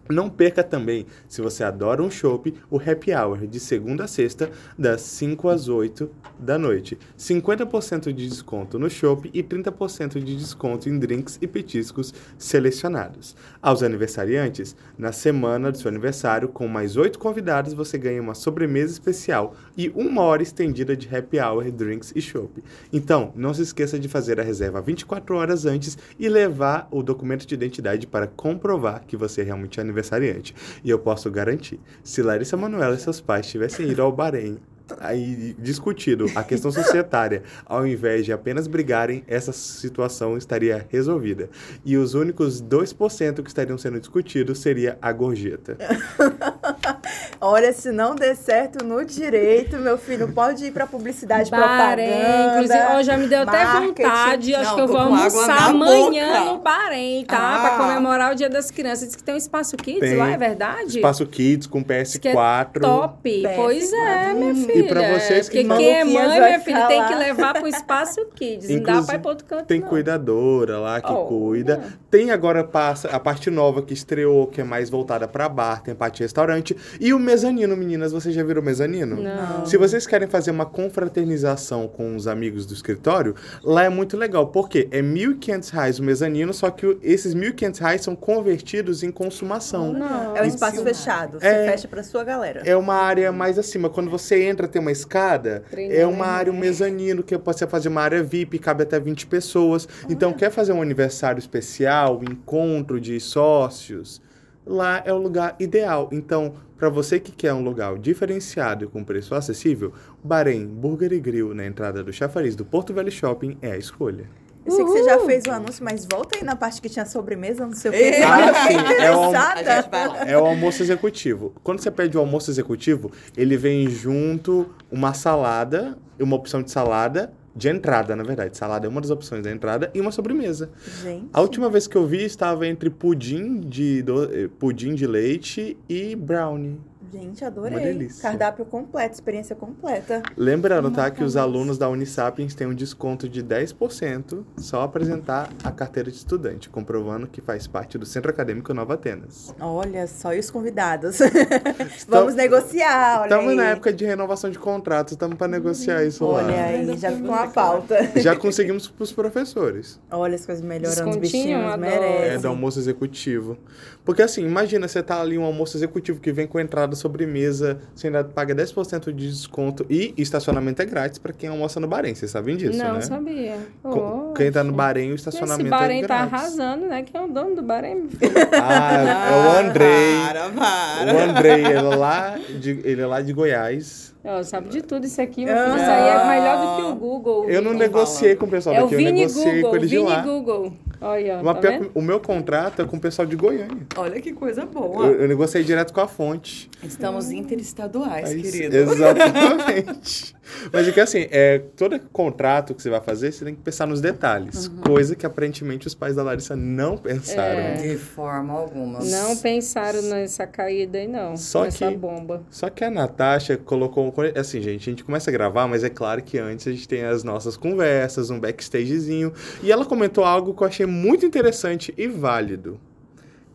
Não perca também, se você adora um chopp, o Happy Hour de segunda a sexta, das 5 às 8 da noite. 50% de desconto no chopp e 30% de desconto em drinks e petiscos selecionados. Aos aniversariantes, na semana do seu aniversário, com mais 8 convidados, você ganha uma sobremesa especial e uma hora estendida de Happy Hour, drinks e chopp. Então, não se esqueça de fazer a reserva 24 horas antes e levar o documento de identidade para comprovar que você é realmente aniversariante. E eu posso garantir, se Larissa Manoela e seus pais tivessem ido ao Bahrein aí discutido a questão societária, ao invés de apenas brigarem, essa situação estaria resolvida. E os únicos 2% que estariam sendo discutidos seria a gorjeta. Olha, se não der certo no direito, meu filho, pode ir pra publicidade, Bahrein, propaganda. inclusive, ó, já me deu até vontade. Acho Não, que eu vou almoçar amanhã boca. no Bahrein, tá? Ah. Pra comemorar o Dia das Crianças. Diz que tem um espaço kids Tem. lá, é verdade? Espaço Kids com Diz que é PS4. top. PS4. Pois é, minha filha. E pra vocês que Porque não- quem é mãe, minha filha, tem que levar pro espaço kids. não dá Inclusive, pra ir pro outro canto, Tem não. cuidadora lá que Oh, cuida. yeah. Tem agora passa a parte nova que estreou, que é mais voltada pra bar, tem parte de restaurante. E o mezanino, meninas, vocês já viram o mezanino? Não. Se vocês querem fazer uma confraternização com os amigos do escritório, lá é muito legal. Porque é 1.500 reais o mezanino, só que esses 1.500 reais são convertidos em consumação. Não. É um espaço fechado. Você É. fecha pra sua galera. É uma área mais acima. Quando você entra, tem uma escada. Treinar, é uma área, um mezanino, que pode ser fazer uma área VIP, cabe até 20 pessoas. Então, quer fazer um aniversário especial, um encontro de sócios? Lá é o lugar ideal. Então, para você que quer um lugar diferenciado e com preço acessível, Bahrein Burger e Grill, na entrada do chafariz do Porto Velho Shopping, é a escolha. Eu sei que você já fez o anúncio, mas volta aí na parte que tinha sobremesa, não sei o É. que. Ah, sim, é A gente vai lá. É o almoço executivo. Quando você pede o almoço executivo, ele vem junto uma salada, uma opção de salada, de entrada, na verdade. Salada é uma das opções da entrada e uma sobremesa. Gente. A última vez que eu vi estava entre pudim de, do- eh, pudim de leite e brownie. Gente, adorei. Uma delícia. Cardápio completo, experiência completa. Lembrando, tá, Uma que os alunos da Unisapiens têm um desconto de 10% só apresentar a carteira de estudante, comprovando que faz parte do Centro Acadêmico Nova Atenas. Olha só, e os convidados? Vamos negociar, olha Estamos na época de renovação de contratos, estamos para negociar isso lá. Olha aí, já com a pauta. Já conseguimos para os professores. Olha as coisas melhorando, os Descontinho, bichinhos adoro. É, merecem. do almoço executivo. Porque assim, imagina você tá ali um almoço executivo que vem com entrada sobremesa, você ainda paga 10% de desconto e estacionamento é grátis para quem almoça no Bahrein. Vocês sabem disso, não né? sabia. Com- Quem tá no. Bahrein, o Esse estacionamento Bahrein é tá grátis. arrasando, né? Quem é o dono do Bahrein? Ah, é o Andrei. Para, para. O Andrei, ele é lá de, ele é lá de Goiás. Ó, sabe de tudo isso aqui, meu Ah. Isso aí é melhor do que o Google. Eu não Não negociei fala. com o pessoal É o daqui, eu Vini negociei Google, com eles de Vini lá. Google. Olha, Mas tá o meu contrato é com o pessoal de Goiânia. Olha que coisa boa. Eu, eu negociei direto com a fonte. Estamos interestaduais, Aí, querido. Exatamente. Mas é que assim, é, todo contrato que você vai fazer, você tem que pensar nos detalhes. Uhum. Coisa que aparentemente os pais da Larissa não pensaram. É. De forma alguma. Não pensaram nessa caída aí, não. Só nessa que- bomba. Só que a Natasha colocou. Assim, gente, a gente começa a gravar, mas é claro que antes a gente tem as nossas conversas, um backstagezinho. E ela comentou algo que eu achei muito interessante e válido.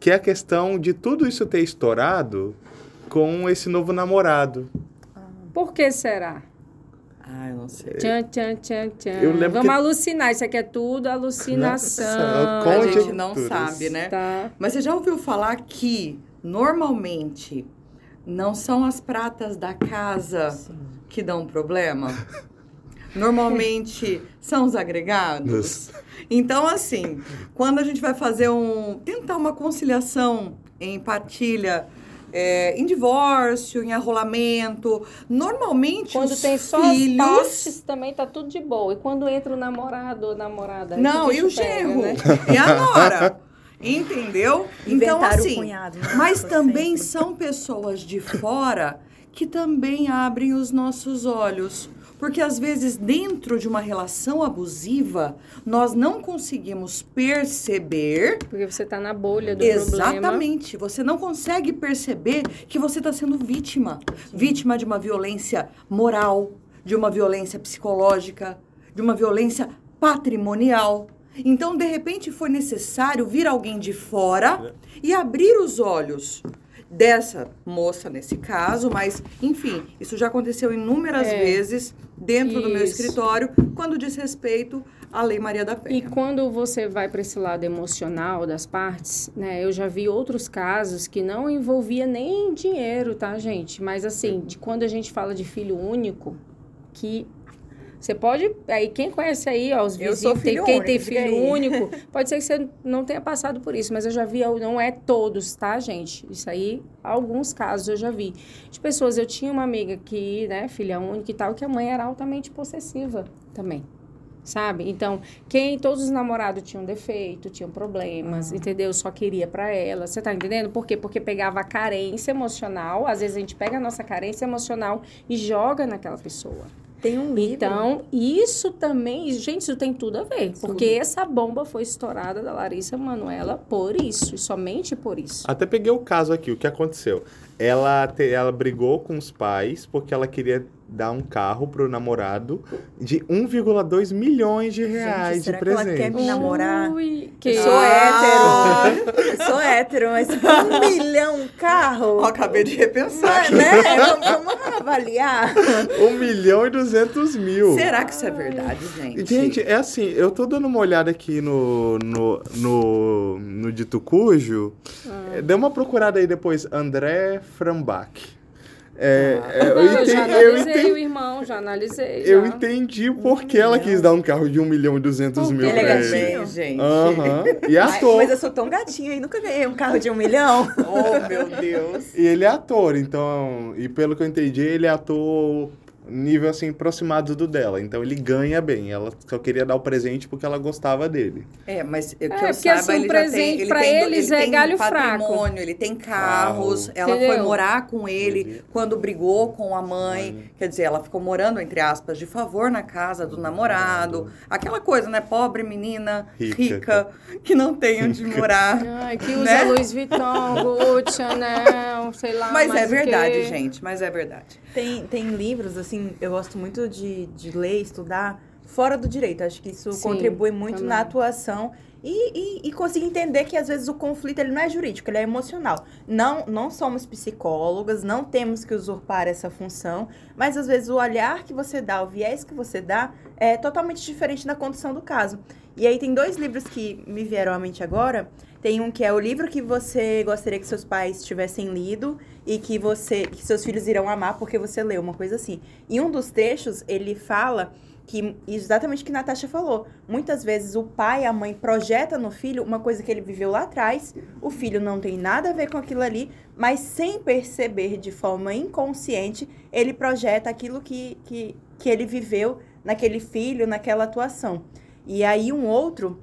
Que é a questão de tudo isso ter estourado com esse novo namorado. Por que será? Ah, eu não sei. Tchan, tchan, tchan, tchan. Eu lembro Vamos que- alucinar. Isso aqui é tudo alucinação. Nossa, A Conte gente não tudo. sabe, né? Tá. Mas você já ouviu falar que, normalmente, não são as pratas da casa que dão problema? Normalmente são os agregados. Então, assim, quando a gente vai fazer um. tentar uma conciliação em partilha, é, em divórcio, em arrolamento, normalmente. Quando os tem só filhos, as partes, também tá tudo de boa. E quando entra o namorado ou namorada? Não, e o pega, genro? né? E a nora? Entendeu? então, Inventaram o assim. cunhado, né? Mas Sempre. também são pessoas de fora que também abrem os nossos olhos. Porque às vezes, dentro de uma relação abusiva, nós não conseguimos perceber. Porque você tá na bolha do problema. Exatamente. Você não consegue perceber que você está sendo vítima. Vítima de uma violência moral, de uma violência psicológica, de uma violência patrimonial. Então, de repente, foi necessário vir alguém de fora e abrir os olhos dessa moça nesse caso, mas enfim, isso já aconteceu inúmeras É. vezes dentro do meu Isso. escritório quando diz respeito à Lei Maria da E Penha. quando você vai para esse lado emocional das partes, né? Eu já vi outros casos que não envolvia nem dinheiro, tá, gente? Mas assim, de quando a gente fala de filho único, que você pode. Aí, quem conhece aí, ó, os vizinhos, tem, quem único, tem filho único, pode ser que você não tenha passado por isso, mas eu já vi, não é todos, tá, gente? Isso aí, alguns casos eu já vi. De pessoas, eu tinha uma amiga que, né, filha única e tal, que a mãe era altamente possessiva também. Sabe? Então, quem todos os namorados tinham defeito, tinham problemas, entendeu? Só queria pra ela. Você tá entendendo? Por quê? Porque pegava a carência emocional, às vezes a gente pega a nossa carência emocional e joga naquela pessoa. Tem um livro. Então, isso também, gente, isso tem tudo a ver. Porque essa bomba foi estourada da Larissa Manoela por isso, e somente por isso. Até peguei o caso aqui, o que aconteceu? Ela, te- ela brigou com os pais porque ela queria dar um carro pro namorado de 1,2 milhões de reais Gente, será de que ela presente. quer me namorar? Ui, que... Eu sou Ah! hétero. Eu sou hétero, mas um milhão um carro. Ó, acabei de repensar. aqui. né? Vamos, vamos avaliar. 1 milhão e 200 mil. Será que isso é verdade, gente? Gente, é assim, eu tô dando uma olhada aqui no, no, no, no Dito Cujo. Ah. É, Dê uma procurada aí depois, André Frambach. É, é, eu, Não, eu já entendi, eu, analisei entendi, o irmão, já analisei. eu já. entendi por que ela quis dar um carro de 1 milhão e 200 Por mil quê? pra Ele é ele. gatinho. Bem, gente. Aham. E Mas, ator. mas eu sou tão gatinha e nunca ganhei um carro de um milhão. Oh, meu Deus. E ele é ator, então. E pelo que eu entendi, ele é ator nível assim, aproximado do dela. Então ele ganha bem. Ela só queria dar o presente porque ela gostava dele. É, mas o que É, eu porque, saiba, assim, ele um presente tem, ele eles ele é tem galho fraco. patrimônio, ele tem carros, Carro. ela foi Entendeu? morar com ele Ele- quando brigou com a mãe. Quer dizer, ela ficou morando, entre aspas, de favor na casa do namorado. Aquela coisa, né? Pobre menina, Rica. rica, que não tem onde morar. Ai, que usa Né? Louis Vuitton, Gucci, Chanel, sei lá. Mas mais é verdade, quê. gente, mas é verdade. Tem, tem livros, assim, eu gosto muito de, de ler, estudar, fora do direito. Acho que isso Sim, contribui muito também. na atuação e, e, e conseguir entender que às vezes o conflito ele não é jurídico, ele é emocional. Não, não somos psicólogas, não temos que usurpar essa função, mas às vezes o olhar que você dá, o viés que você dá, é totalmente diferente da condução do caso. E aí tem dois livros que me vieram à mente agora. Tem um que é o livro que você gostaria que seus pais tivessem lido e que você, que seus filhos irão amar porque você leu, uma coisa assim. E um dos trechos, ele fala que exatamente o que Natasha falou. Muitas vezes o pai, a mãe projeta no filho uma coisa que ele viveu lá atrás. O filho não tem nada a ver com aquilo ali, mas sem perceber de forma inconsciente, ele projeta aquilo que, que, que ele viveu naquele filho, naquela atuação. E aí um outro,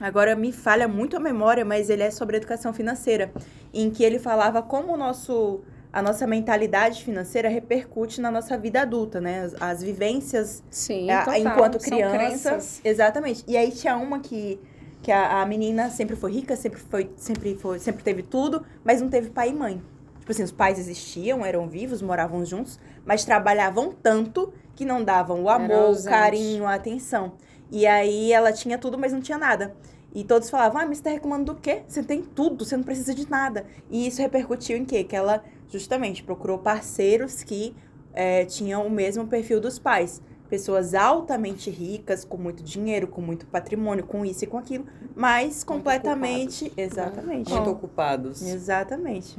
agora me falha muito a memória, mas ele é sobre educação financeira, em que ele falava como o nosso a nossa mentalidade financeira repercute na nossa vida adulta, né? As, as vivências Sim, é, total. enquanto criança. Exatamente. E aí tinha uma que, que a, a menina sempre foi rica, sempre foi, sempre foi, sempre teve tudo, mas não teve pai e mãe. Tipo assim, os pais existiam, eram vivos, moravam juntos, mas trabalhavam tanto que não davam o amor, o carinho, a atenção. E aí ela tinha tudo, mas não tinha nada. E todos falavam, ah, mas você tá reclamando do quê? Você tem tudo, você não precisa de nada. E isso repercutiu em quê? Que ela, justamente, procurou parceiros que eh, tinham o mesmo perfil dos pais. Pessoas altamente ricas, com muito dinheiro, com muito patrimônio, com isso e com aquilo, mas completamente. Exatamente. Muito ocupados. Exatamente.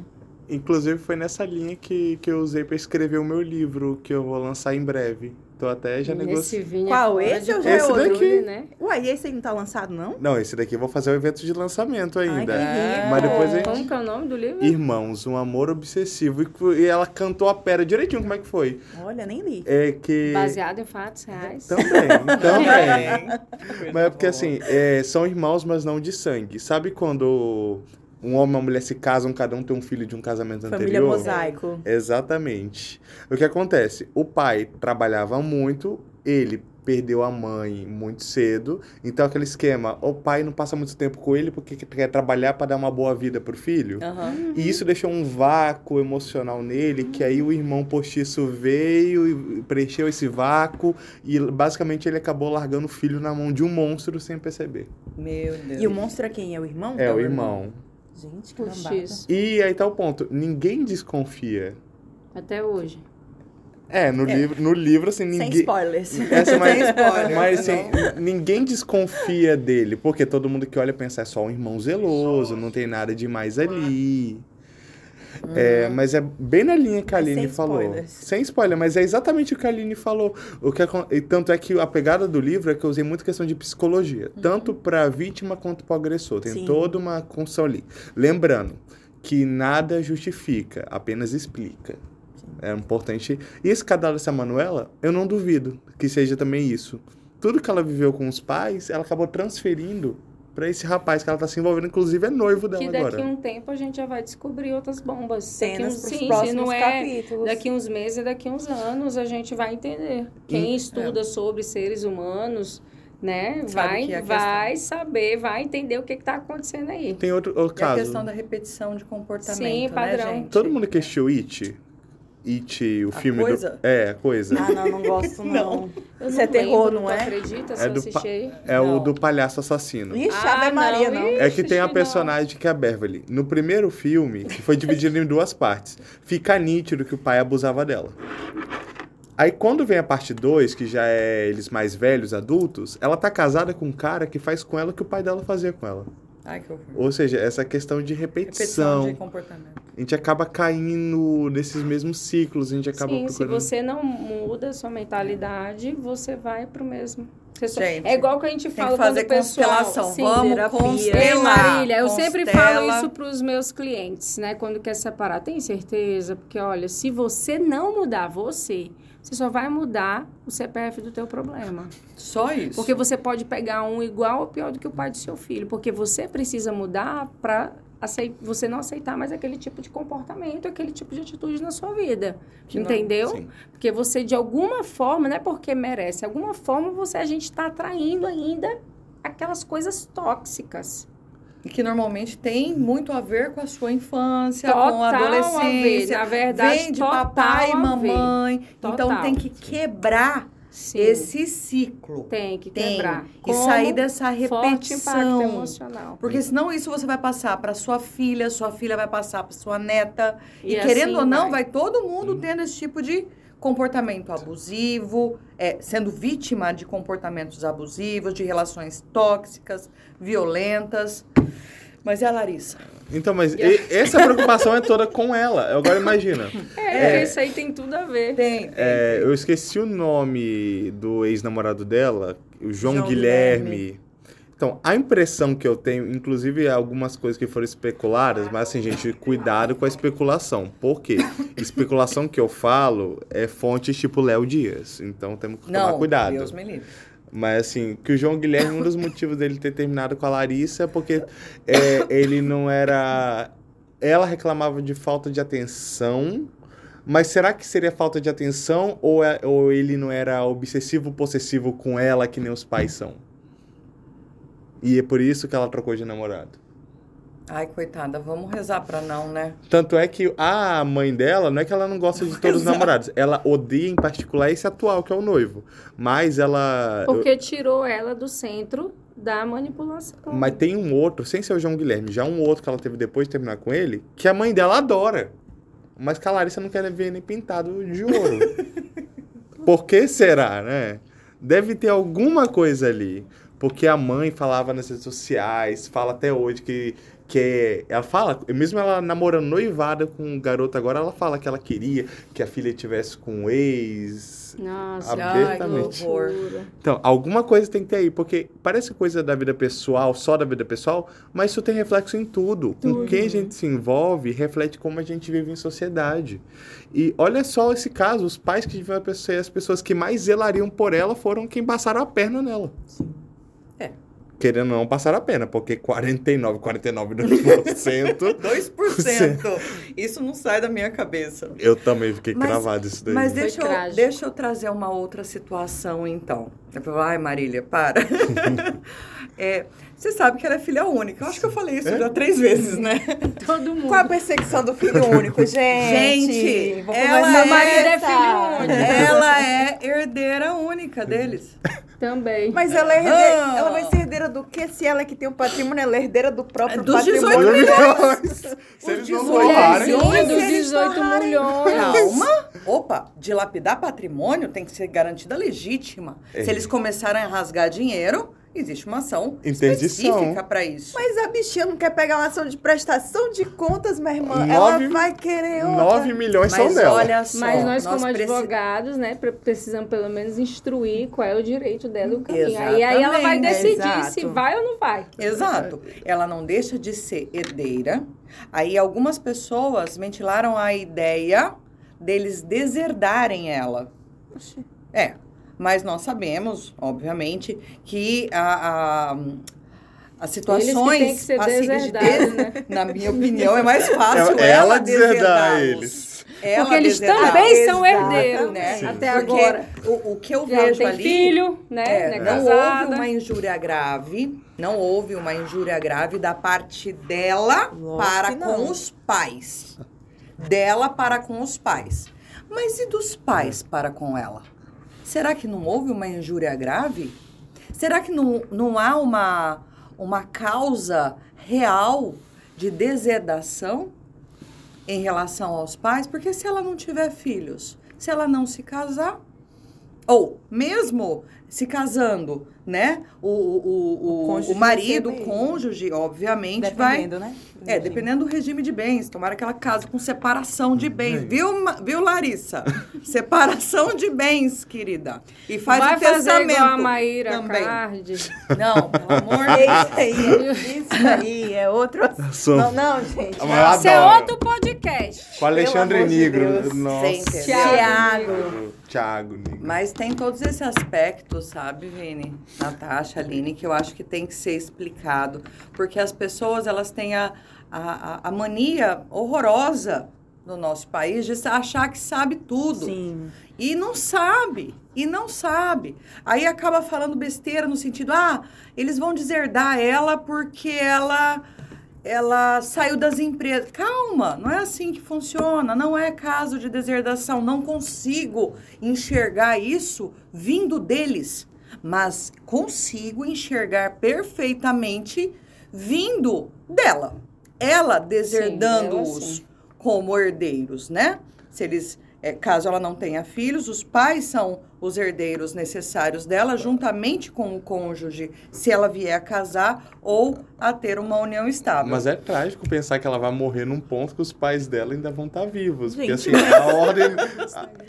Inclusive foi nessa linha que, que eu usei pra escrever o meu livro, que eu vou lançar em breve. Tô até já Esse negociando. vinho Qual, é esse de ou já é controle, outro? né? Uai, e esse aí não tá lançado, não? Não, esse daqui eu vou fazer o evento de lançamento Ai, ainda. que rico. Mas depois a gente- Como que é o nome do livro? Irmãos, um amor obsessivo. E- E ela cantou a pera direitinho, como é que foi? Olha, nem li. É que. Baseado em fatos reais. Também, também. Mas é porque assim, é, são irmãos, mas não de sangue. Sabe quando um homem e uma mulher se casam, cada um tem um filho de um casamento Família anterior? Mosaico. Exatamente. O que acontece? O pai trabalhava muito, ele perdeu a mãe muito cedo, então aquele esquema, o pai não passa muito tempo com ele porque quer trabalhar para dar uma boa vida pro filho. Aham. E isso deixou um vácuo emocional nele, que aí o irmão postiço veio e preencheu esse vácuo, e basicamente ele acabou largando o filho na mão de um monstro sem perceber. Meu Deus. E o monstro é quem? É o irmão? É, É o o irmão. Gente, que Puxa isso. E aí tá o ponto, ninguém desconfia. Até hoje. É, no, Livro, no livro, assim, Sem ninguém... spoilers. Essa, mas, Sem spoiler, mas assim, senão- ninguém desconfia dele, porque todo mundo que olha pensa é só um irmão zeloso, não tem nada demais ali. É, mas é bem na linha que a Aline sem falou. spoilers. Sem spoiler, mas é exatamente o que a Aline falou. O que, e tanto é que a pegada do livro é que eu usei muito questão de psicologia, tanto para a vítima quanto para o agressor. Tem Sim. toda uma construção ali. Lembrando que nada justifica, apenas explica. É importante. E esse cadastro dessa Manuela, eu não duvido que seja também isso. Tudo que ela viveu com os pais, ela acabou transferindo para esse rapaz que ela tá se envolvendo, inclusive é noivo dela Que daqui agora. a um tempo a gente já vai descobrir outras bombas. daqui Cenas uns, pros sim, próximos não é capítulos. daqui uns meses, daqui uns anos a gente vai entender. Quem estuda sobre seres humanos, né, Sabe vai, que é vai saber, vai entender o que está acontecendo aí. Tem outro, outro E a caso. questão da repetição de comportamento, Sim, padrão. né, gente? Todo mundo que assistiu It, It, o A filme Coisa? do. É, a coisa. Ah, não, não gosto, não. Eu Isso é terror, lembro, não é? acredita É eu do pa- assisti aí? É o Não. do palhaço assassino. Ixi, Ah, Ave Maria, não, não. É que tem a não. personagem que é a Beverly. No primeiro filme, que foi dividido em duas partes, fica nítido que o pai abusava dela. Aí quando vem a parte 2, que já é eles mais velhos, adultos, ela tá casada com um cara que faz com ela o que o pai dela fazia com ela. Ai, que horror. Ou seja, essa questão de Repetição repetição. de comportamento. A gente acaba caindo nesses mesmos ciclos, a gente acaba Sim, se procurando. você não muda a sua mentalidade, você vai pro mesmo. Você só- Gente, é igual que a gente Tem fala que fazer quando o pessoal... constelação. Sim, Vamos terapia. Ei, constelar. Marília, eu sempre Constela. falo isso para os meus clientes, né? Quando quer separar, tem certeza? Porque, olha, se você não mudar você, você só vai mudar o CPF do teu problema. Só isso. Porque você pode pegar um igual ou pior do que o pai do seu filho. Porque você precisa mudar para você não aceitar mais aquele tipo de comportamento, aquele tipo de atitude na sua vida. Que não- entendeu? Sim. Porque você, de alguma forma, não é porque merece, de alguma forma você, a gente está atraindo ainda aquelas coisas tóxicas. E que normalmente tem muito a ver com a sua infância, Total com a a ver, adolescência. na verdade, Vem de papai e mamãe. Então tem que quebrar Sim. esse ciclo. Tem que Tem. quebrar. E Como sair dessa Forte impacto repetição. emocional. Porque senão isso você vai passar para sua filha, sua filha vai passar para sua neta. E, E querendo assim ou não, vai. vai todo mundo tendo esse tipo de comportamento abusivo, é, sendo vítima de comportamentos abusivos, de relações tóxicas, violentas. Mas é a Larissa. Então, mas e- essa preocupação é toda com ela. Agora imagina. É, É. isso aí tem tudo a ver. Tem. É, eu esqueci o nome do ex-namorado dela, o João, João Guilherme. Guilherme. Então, a impressão que eu tenho, inclusive algumas coisas que foram especuladas, mas assim, gente, cuidado com a especulação. Por quê? Especulação que eu falo é fontes tipo Léo Dias. Então temos que tomar Não, cuidado. Deus me livre. Mas assim, que o João Guilherme, um dos motivos dele ter terminado com a Larissa é porque é, ele não era. Ela reclamava de falta de atenção. Mas será que seria falta de atenção ou, é- ou ele não era obsessivo possessivo com ela que nem os pais são? E é por isso que ela trocou de namorado. Ai, coitada, vamos rezar pra não, né? Tanto é que a mãe dela, não é que ela não gosta de todos os namorados, ela odeia em particular esse atual, que é o noivo. Mas ela. Porque tirou ela do centro da manipulação. Mas tem um outro, sem ser o João Guilherme, já um outro que ela teve depois de terminar com ele, que a mãe dela adora. Mas que a Larissa não quer ver nem pintado de ouro. Por que será, né? Deve ter alguma coisa ali. Porque a mãe falava nas redes sociais, fala até hoje que, que ela fala, mesmo ela namorando noivada com um garoto agora, ela fala que ela queria que a filha tivesse com um ex. Nossa, Abertamente. loucura. Então, alguma coisa tem que ter aí, porque parece coisa da vida pessoal, só da vida pessoal, mas isso tem reflexo em tudo. Com quem a gente se envolve, reflete como a gente vive em sociedade. E olha só esse caso, os pais que deviam ser as pessoas que mais zelariam por ela foram quem passaram a perna nela. É. Querendo ou não passar a pena, porque 49, 49%. 2%. Isso não sai da minha cabeça. eu também fiquei Mas- cravado isso daí. Mas deixa eu, deixa eu trazer uma outra situação, então. Eu falo, Ai, Marília, para. É, você sabe que ela é filha única. Eu acho que eu falei isso É? já três vezes, né? Todo mundo. Qual a perseguição do filho único, gente? Gente, vamos ela é- a marido é essa. filho único. ela é herdeira única deles. Também. Mas ela é herdeira, Ah. ela vai ser herdeira do quê? Se ela é que tem o patrimônio, ela é herdeira do próprio Dos patrimônio. 18 milhões! Se eles não 18 roubarem... milhões. Mulherzinha dos se eles 18 torrarem. milhões. Calma. Opa, dilapidar patrimônio tem que ser garantida legítima. É. Se eles começarem a rasgar dinheiro, existe uma ação Interdição. específica para isso. Mas a bichinha não quer pegar uma ação de prestação de contas, minha irmã. Nove- ela vai querer outra. 9 milhões são Mas dela. olha só, Mas nós, como preci- advogados, né, pre- precisamos pelo menos instruir qual é o direito dela e o caminho. Aí, aí ela vai decidir exato. se vai ou não vai. Exato. Ela não deixa de ser herdeira. Aí algumas pessoas ventilaram a ideia deles deserdarem ela. É. Mas nós sabemos, obviamente, que a, a, as situações têm que ser passíveis de des- né? Na minha opinião, é mais fácil É- ela, ela deserdar eles. Ela Porque eles também são Exato, herdeiros, né? Sim. Até Porque agora. O, o que eu Já vejo tem ali filho, né? é, né, não casada. houve uma injúria grave, não houve uma injúria grave da parte dela Lógico para com os pais. Dela para com os pais. Mas e dos pais para com ela? Será que não houve uma injúria grave? Será que não, não há uma, uma causa real de deserdação em relação aos pais? Porque se ela não tiver filhos, se ela não se casar, ou mesmo se casando, né? O, o, o, O o, marido, o cônjuge, obviamente, vai. Dependendo, né? É, dependendo do regime de bens. Tomara que ela case com separação de bens. Viu, Ma- viu Larissa? separação de bens, querida. E faz vai o fazer testamento igual a Maíra também. Card. Não, pelo amor É de Deus. isso aí, isso aí, é outro Não, não, gente. Ah, Isso é outro podcast. Com Alexandre de Negro. Deus. Nossa. Tiago. Thiago. Mas tem todos esses aspectos, sabe, Vini? Natasha, Aline, que eu acho que tem que ser explicado. Porque as pessoas, elas têm a, a, a- a mania horrorosa no nosso país de achar que sabe tudo. Sim. E não sabe, e não sabe. Aí acaba falando besteira no sentido, ah, eles vão deserdar ela porque ela ela saiu das empresas. Calma, não é assim que funciona. Não é caso de deserdação. Não consigo enxergar isso vindo deles. Mas consigo enxergar perfeitamente vindo dela. Ela deserdando-os como herdeiros, né? Se eles é, caso ela não tenha filhos, os pais são os herdeiros necessários dela, juntamente com o cônjuge, se ela vier a casar ou a ter uma união estável. Mas é trágico pensar que ela vai morrer num ponto que os pais dela ainda vão estar vivos. Gente, porque assim, mas... a ordem.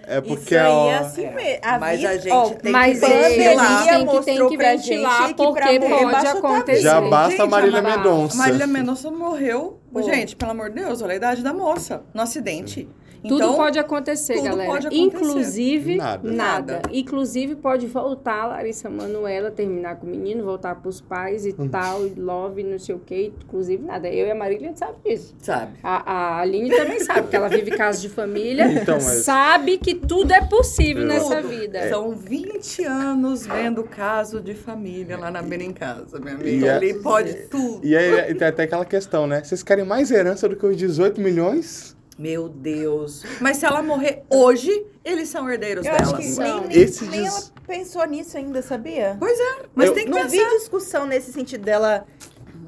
É porque Isso aí é assim mesmo. A mas vida, a gente oh, tem mas que ventilar. Tem que, tem que ventilar porque pode acontecer. Já basta gente, a Marília Mendonça. Marília Mendonça morreu. Oh. Gente, pelo amor de Deus, olha a idade da moça, no acidente. Tudo então, pode acontecer, tudo galera. Pode acontecer. Inclusive, nada. nada. nada. Inclusive, pode voltar, Larissa Manuela, terminar com o menino, voltar para os pais e hum. tal, e love, não sei o quê. Inclusive, nada. Eu e a Marília sabe disso. Sabe. A, a Aline também sabe, porque ela vive casa de família. Então, mas... Sabe que tudo é possível tudo. nessa vida. É. São 20 anos vendo caso de família lá na beira em casa, minha amiga. Ali pode tudo. E aí tem até aquela questão, né? Vocês querem mais herança do que os 18 milhões? Meu Deus. Mas se ela morrer hoje, eles são herdeiros eu dela. Acho que são. Nem, Esse nem diz... ela pensou nisso ainda, sabia? Pois é, mas eu, tem que não pensar. Não vi discussão nesse sentido dela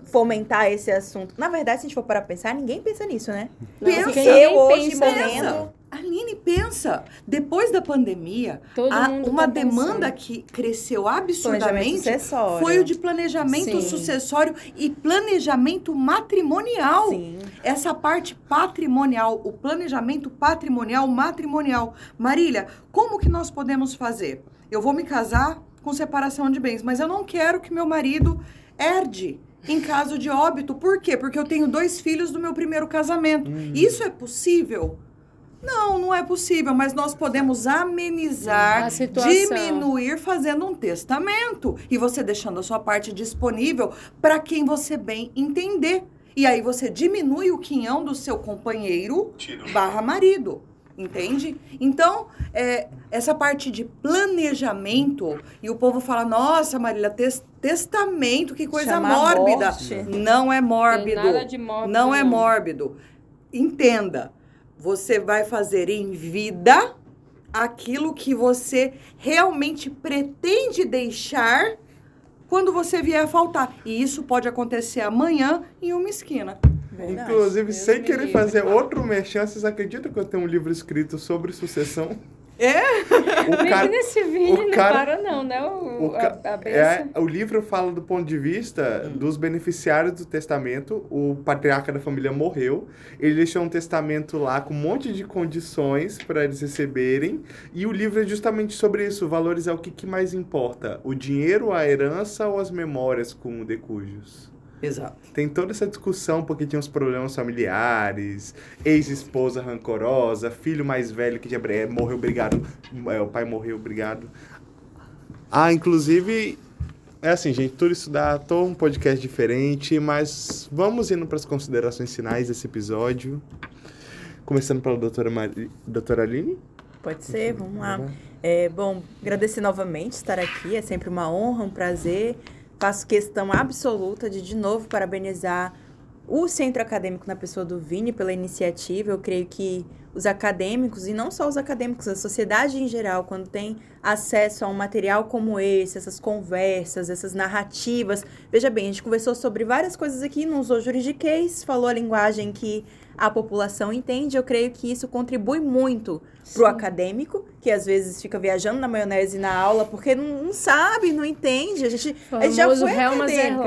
fomentar esse assunto. Na verdade, se a gente for para pensar, ninguém pensa nisso, né? Pensa. eu hoje morrendo... Aline, pensa, depois da pandemia, uma demanda que cresceu absurdamente foi o de planejamento Sim. sucessório e planejamento matrimonial. Sim. Essa parte patrimonial, o planejamento patrimonial, matrimonial. Marília, como que nós podemos fazer? Eu vou me casar com separação de bens, mas eu não quero que meu marido herde em caso de óbito. Por quê? Porque eu tenho dois filhos do meu primeiro casamento. Hum. Isso é possível? Não, não é possível, mas nós podemos amenizar, diminuir fazendo um testamento e você deixando a sua parte disponível para quem você bem entender. E aí você diminui o quinhão do seu companheiro barra marido. Entende? Então, é, essa parte de planejamento, e o povo fala, nossa, Marília, tes testamento, que coisa Chama mórbida. Não é mórbido. mórbido. Não é mórbido. Entenda você vai fazer em vida aquilo que você realmente pretende deixar quando você vier a faltar. E isso pode acontecer amanhã em uma esquina. Verdade. Inclusive, Deus sem querer livre. fazer outro merchan, vocês acreditam que eu tenho um livro escrito sobre sucessão? É? O cara, nesse vídeo, cara, não para não, né? O, o, a, a é, o livro fala do ponto de vista dos beneficiários do testamento. O patriarca da família morreu. Ele deixou um testamento lá com um monte de condições para eles receberem. E o livro é justamente sobre isso. Valores é o que, que mais importa. O dinheiro, a herança ou as memórias com o decujos? Exato. Tem toda essa discussão porque tinha uns problemas familiares, ex-esposa rancorosa, filho mais velho que já morreu obrigado, é, o pai morreu obrigado. Ah, inclusive, é assim, gente, tudo isso dá todo um podcast diferente, mas vamos indo para as considerações finais desse episódio. Começando pela doutora, Mari... doutora Aline. Pode ser, vamos lá. É, bom, agradecer novamente estar aqui, é sempre uma honra, um prazer faço questão absoluta de, de novo, parabenizar o centro acadêmico na pessoa do Vini pela iniciativa. Eu creio que os acadêmicos, e não só os acadêmicos, a sociedade em geral, quando tem acesso a um material como esse, essas conversas, essas narrativas. Veja bem, a gente conversou sobre várias coisas aqui, não usou juridiquês, falou a linguagem que a população entende. Eu creio que isso contribui muito para o acadêmico, que às vezes fica viajando na maionese na aula porque não, não sabe, não entende. A gente, a gente já foi acadêmico.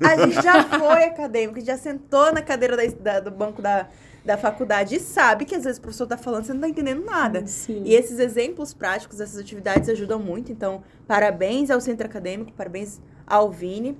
A gente já foi acadêmico, já sentou na cadeira da, da, do banco da, da faculdade e sabe que às vezes o professor está falando, você não está entendendo nada. Sim. E esses exemplos práticos, essas atividades ajudam muito. Então, parabéns ao centro acadêmico, parabéns ao Vini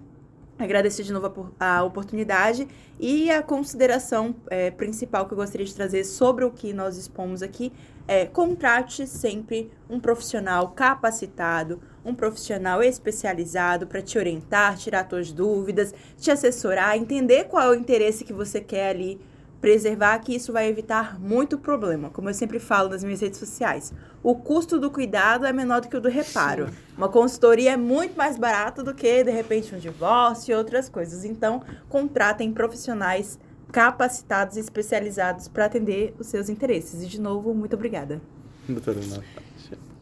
agradecer de novo a, a, oportunidade e a consideração é, principal que eu gostaria de trazer sobre o que nós expomos aqui é contrate sempre um profissional capacitado, um profissional especializado para te orientar, tirar suas dúvidas, te assessorar, entender qual é o interesse que você quer ali preservar que isso vai evitar muito problema. Como eu sempre falo nas minhas redes sociais, o custo do cuidado é menor do que o do reparo. Sim. Uma consultoria é muito mais barata do que, de repente, um divórcio e outras coisas. Então, contratem profissionais capacitados e especializados para atender os seus interesses. E, de novo, muito obrigada. Doutora Natália.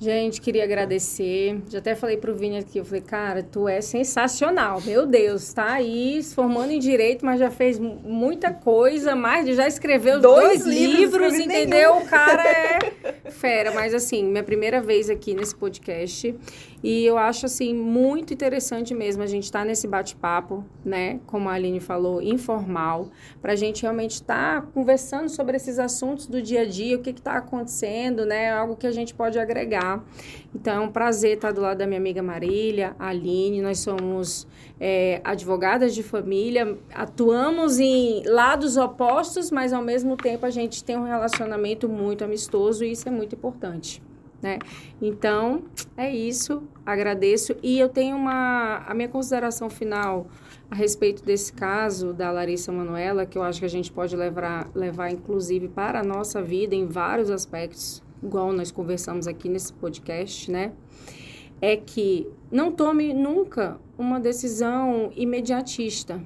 Gente, queria agradecer. Já até falei pro Vini aqui, eu falei, cara, tu é sensacional. Meu Deus, tá aí se formando em direito, mas já fez muita coisa, mais já escreveu dois, dois livros, livros entendeu? Nenhum. O cara é fera, mas assim, minha primeira vez aqui nesse podcast. E eu acho, assim, muito interessante mesmo a gente estar tá nesse bate-papo, né? Como a Aline falou, informal, para a gente realmente estar tá conversando sobre esses assuntos do dia a dia, o que está acontecendo, né? Algo que a gente pode agregar. Então, é um prazer estar tá do lado da minha amiga Marília, Aline, nós somos é, advogadas de família, atuamos em lados opostos, mas ao mesmo tempo a gente tem um relacionamento muito amistoso e isso é muito importante né? Então, é isso. Agradeço. E eu tenho uma... A minha consideração final a respeito desse caso da Larissa Manuela, que eu acho que a gente pode levar, levar inclusive, para a nossa vida em vários aspectos, igual nós conversamos aqui nesse podcast, né? É que não tome nunca uma decisão imediatista.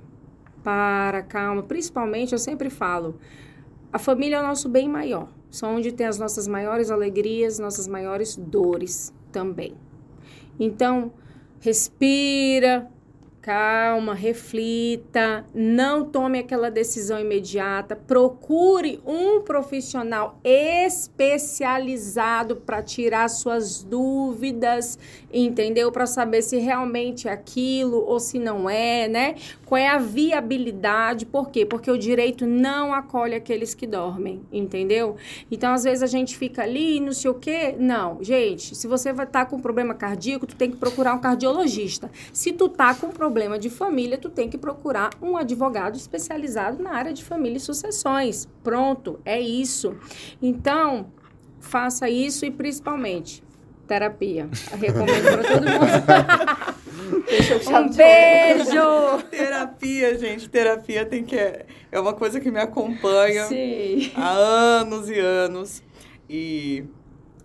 Para, calma. Principalmente, eu sempre falo, a família é o nosso bem maior são onde tem as nossas maiores alegrias, nossas maiores dores também. Então, respira, calma, reflita, não tome aquela decisão imediata, procure um profissional especializado para tirar suas dúvidas, entendeu? Para saber se realmente é aquilo ou se não é, né? Qual é a viabilidade? Por quê? Porque o direito não acolhe aqueles que dormem, entendeu? Então, às vezes a gente fica ali, não sei o quê. Não, gente, se você tá com problema cardíaco, tu tem que procurar um cardiologista. Se tu tá com problema de família, tu tem que procurar um advogado especializado na área de família e sucessões. Pronto, é isso. Então, faça isso e principalmente terapia. Eu recomendo para todo mundo. Deixa eu um beijo! terapia, gente, terapia tem que é uma coisa que me acompanha Sim. há anos e anos e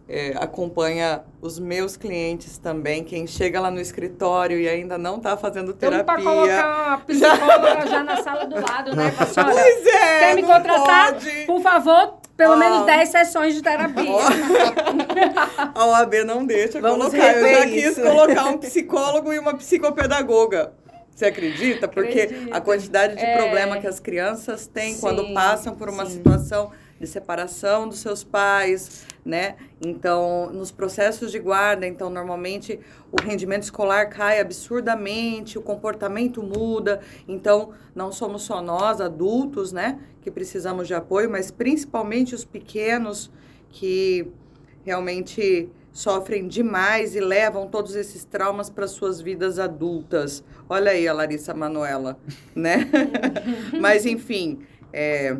é, acompanha os meus clientes também, quem chega lá no escritório e ainda não está fazendo terapia. Para colocar a psicóloga já... já na sala do lado, né, senhora? Pois é, Quer me contratar? Pode. Por favor, pelo menos 10 sessões de terapia. a OAB não deixa Vamos colocar. Eu já quis isso. colocar um psicólogo e uma psicopedagoga. Você acredita? Porque Acredito. a quantidade de é... problema que as crianças têm sim, quando passam por uma sim. situação de separação dos seus pais, né? Então, nos processos de guarda, então normalmente o rendimento escolar cai absurdamente, o comportamento muda. Então, não somos só nós adultos, né, que precisamos de apoio, mas principalmente os pequenos que realmente sofrem demais e levam todos esses traumas para suas vidas adultas. Olha aí a Larissa Manuela, né? mas enfim, é, é,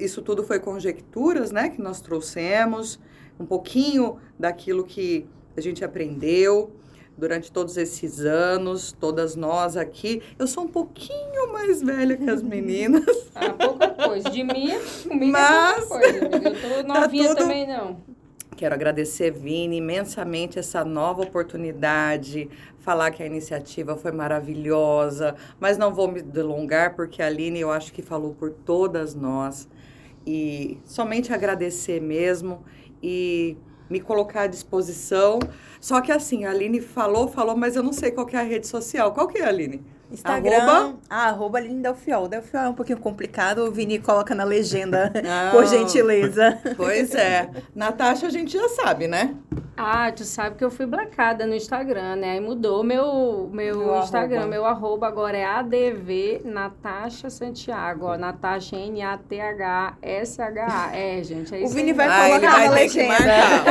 isso tudo foi conjecturas, né, que nós trouxemos, um pouquinho daquilo que a gente aprendeu durante todos esses anos, todas nós aqui. Eu sou um pouquinho mais velha que as meninas. ah, pouca coisa. De mim, comigo Mas... é pouca coisa. Eu tô tá novinha tá tudo... também, não. Quero agradecer, Vini, imensamente essa nova oportunidade, falar que a iniciativa foi maravilhosa, mas não vou me delongar porque a Aline eu acho que falou por todas nós e somente agradecer mesmo e me colocar à disposição. Só que assim, a Aline falou, falou, mas eu não sei qual é a rede social. Qual que é, Aline? Instagram, arroba, ah, arroba Aline Delfiol. Delfiol é um pouquinho complicado, o Vini coloca na legenda, Não. por gentileza. Pois é. Natasha, a gente já sabe, né? Ah, tu sabe que eu fui blacada no Instagram, né? Aí mudou meu, meu, meu Instagram, arroba. meu arroba agora é ADV Natasha Santiago, ó, Natasha N-A-T-H-S-H-A. É, gente, é isso O Vini vai ah, colocar vai na legenda.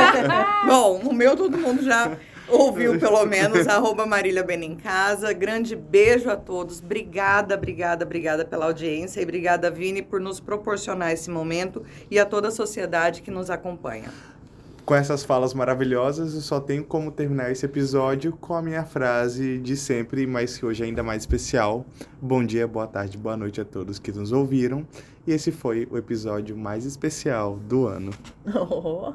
Bom, o meu todo mundo já ouviu pelo menos, arroba Marília Bem em Casa. Grande beijo a todos. Obrigada, obrigada, obrigada pela audiência e obrigada, Vini, por nos proporcionar esse momento e a toda a sociedade que nos acompanha. Com essas falas maravilhosas, eu só tenho como terminar esse episódio com a minha frase de sempre, mas que hoje é ainda mais especial. Bom dia, boa tarde, boa noite a todos que nos ouviram. E esse foi o episódio mais especial do ano. Oh.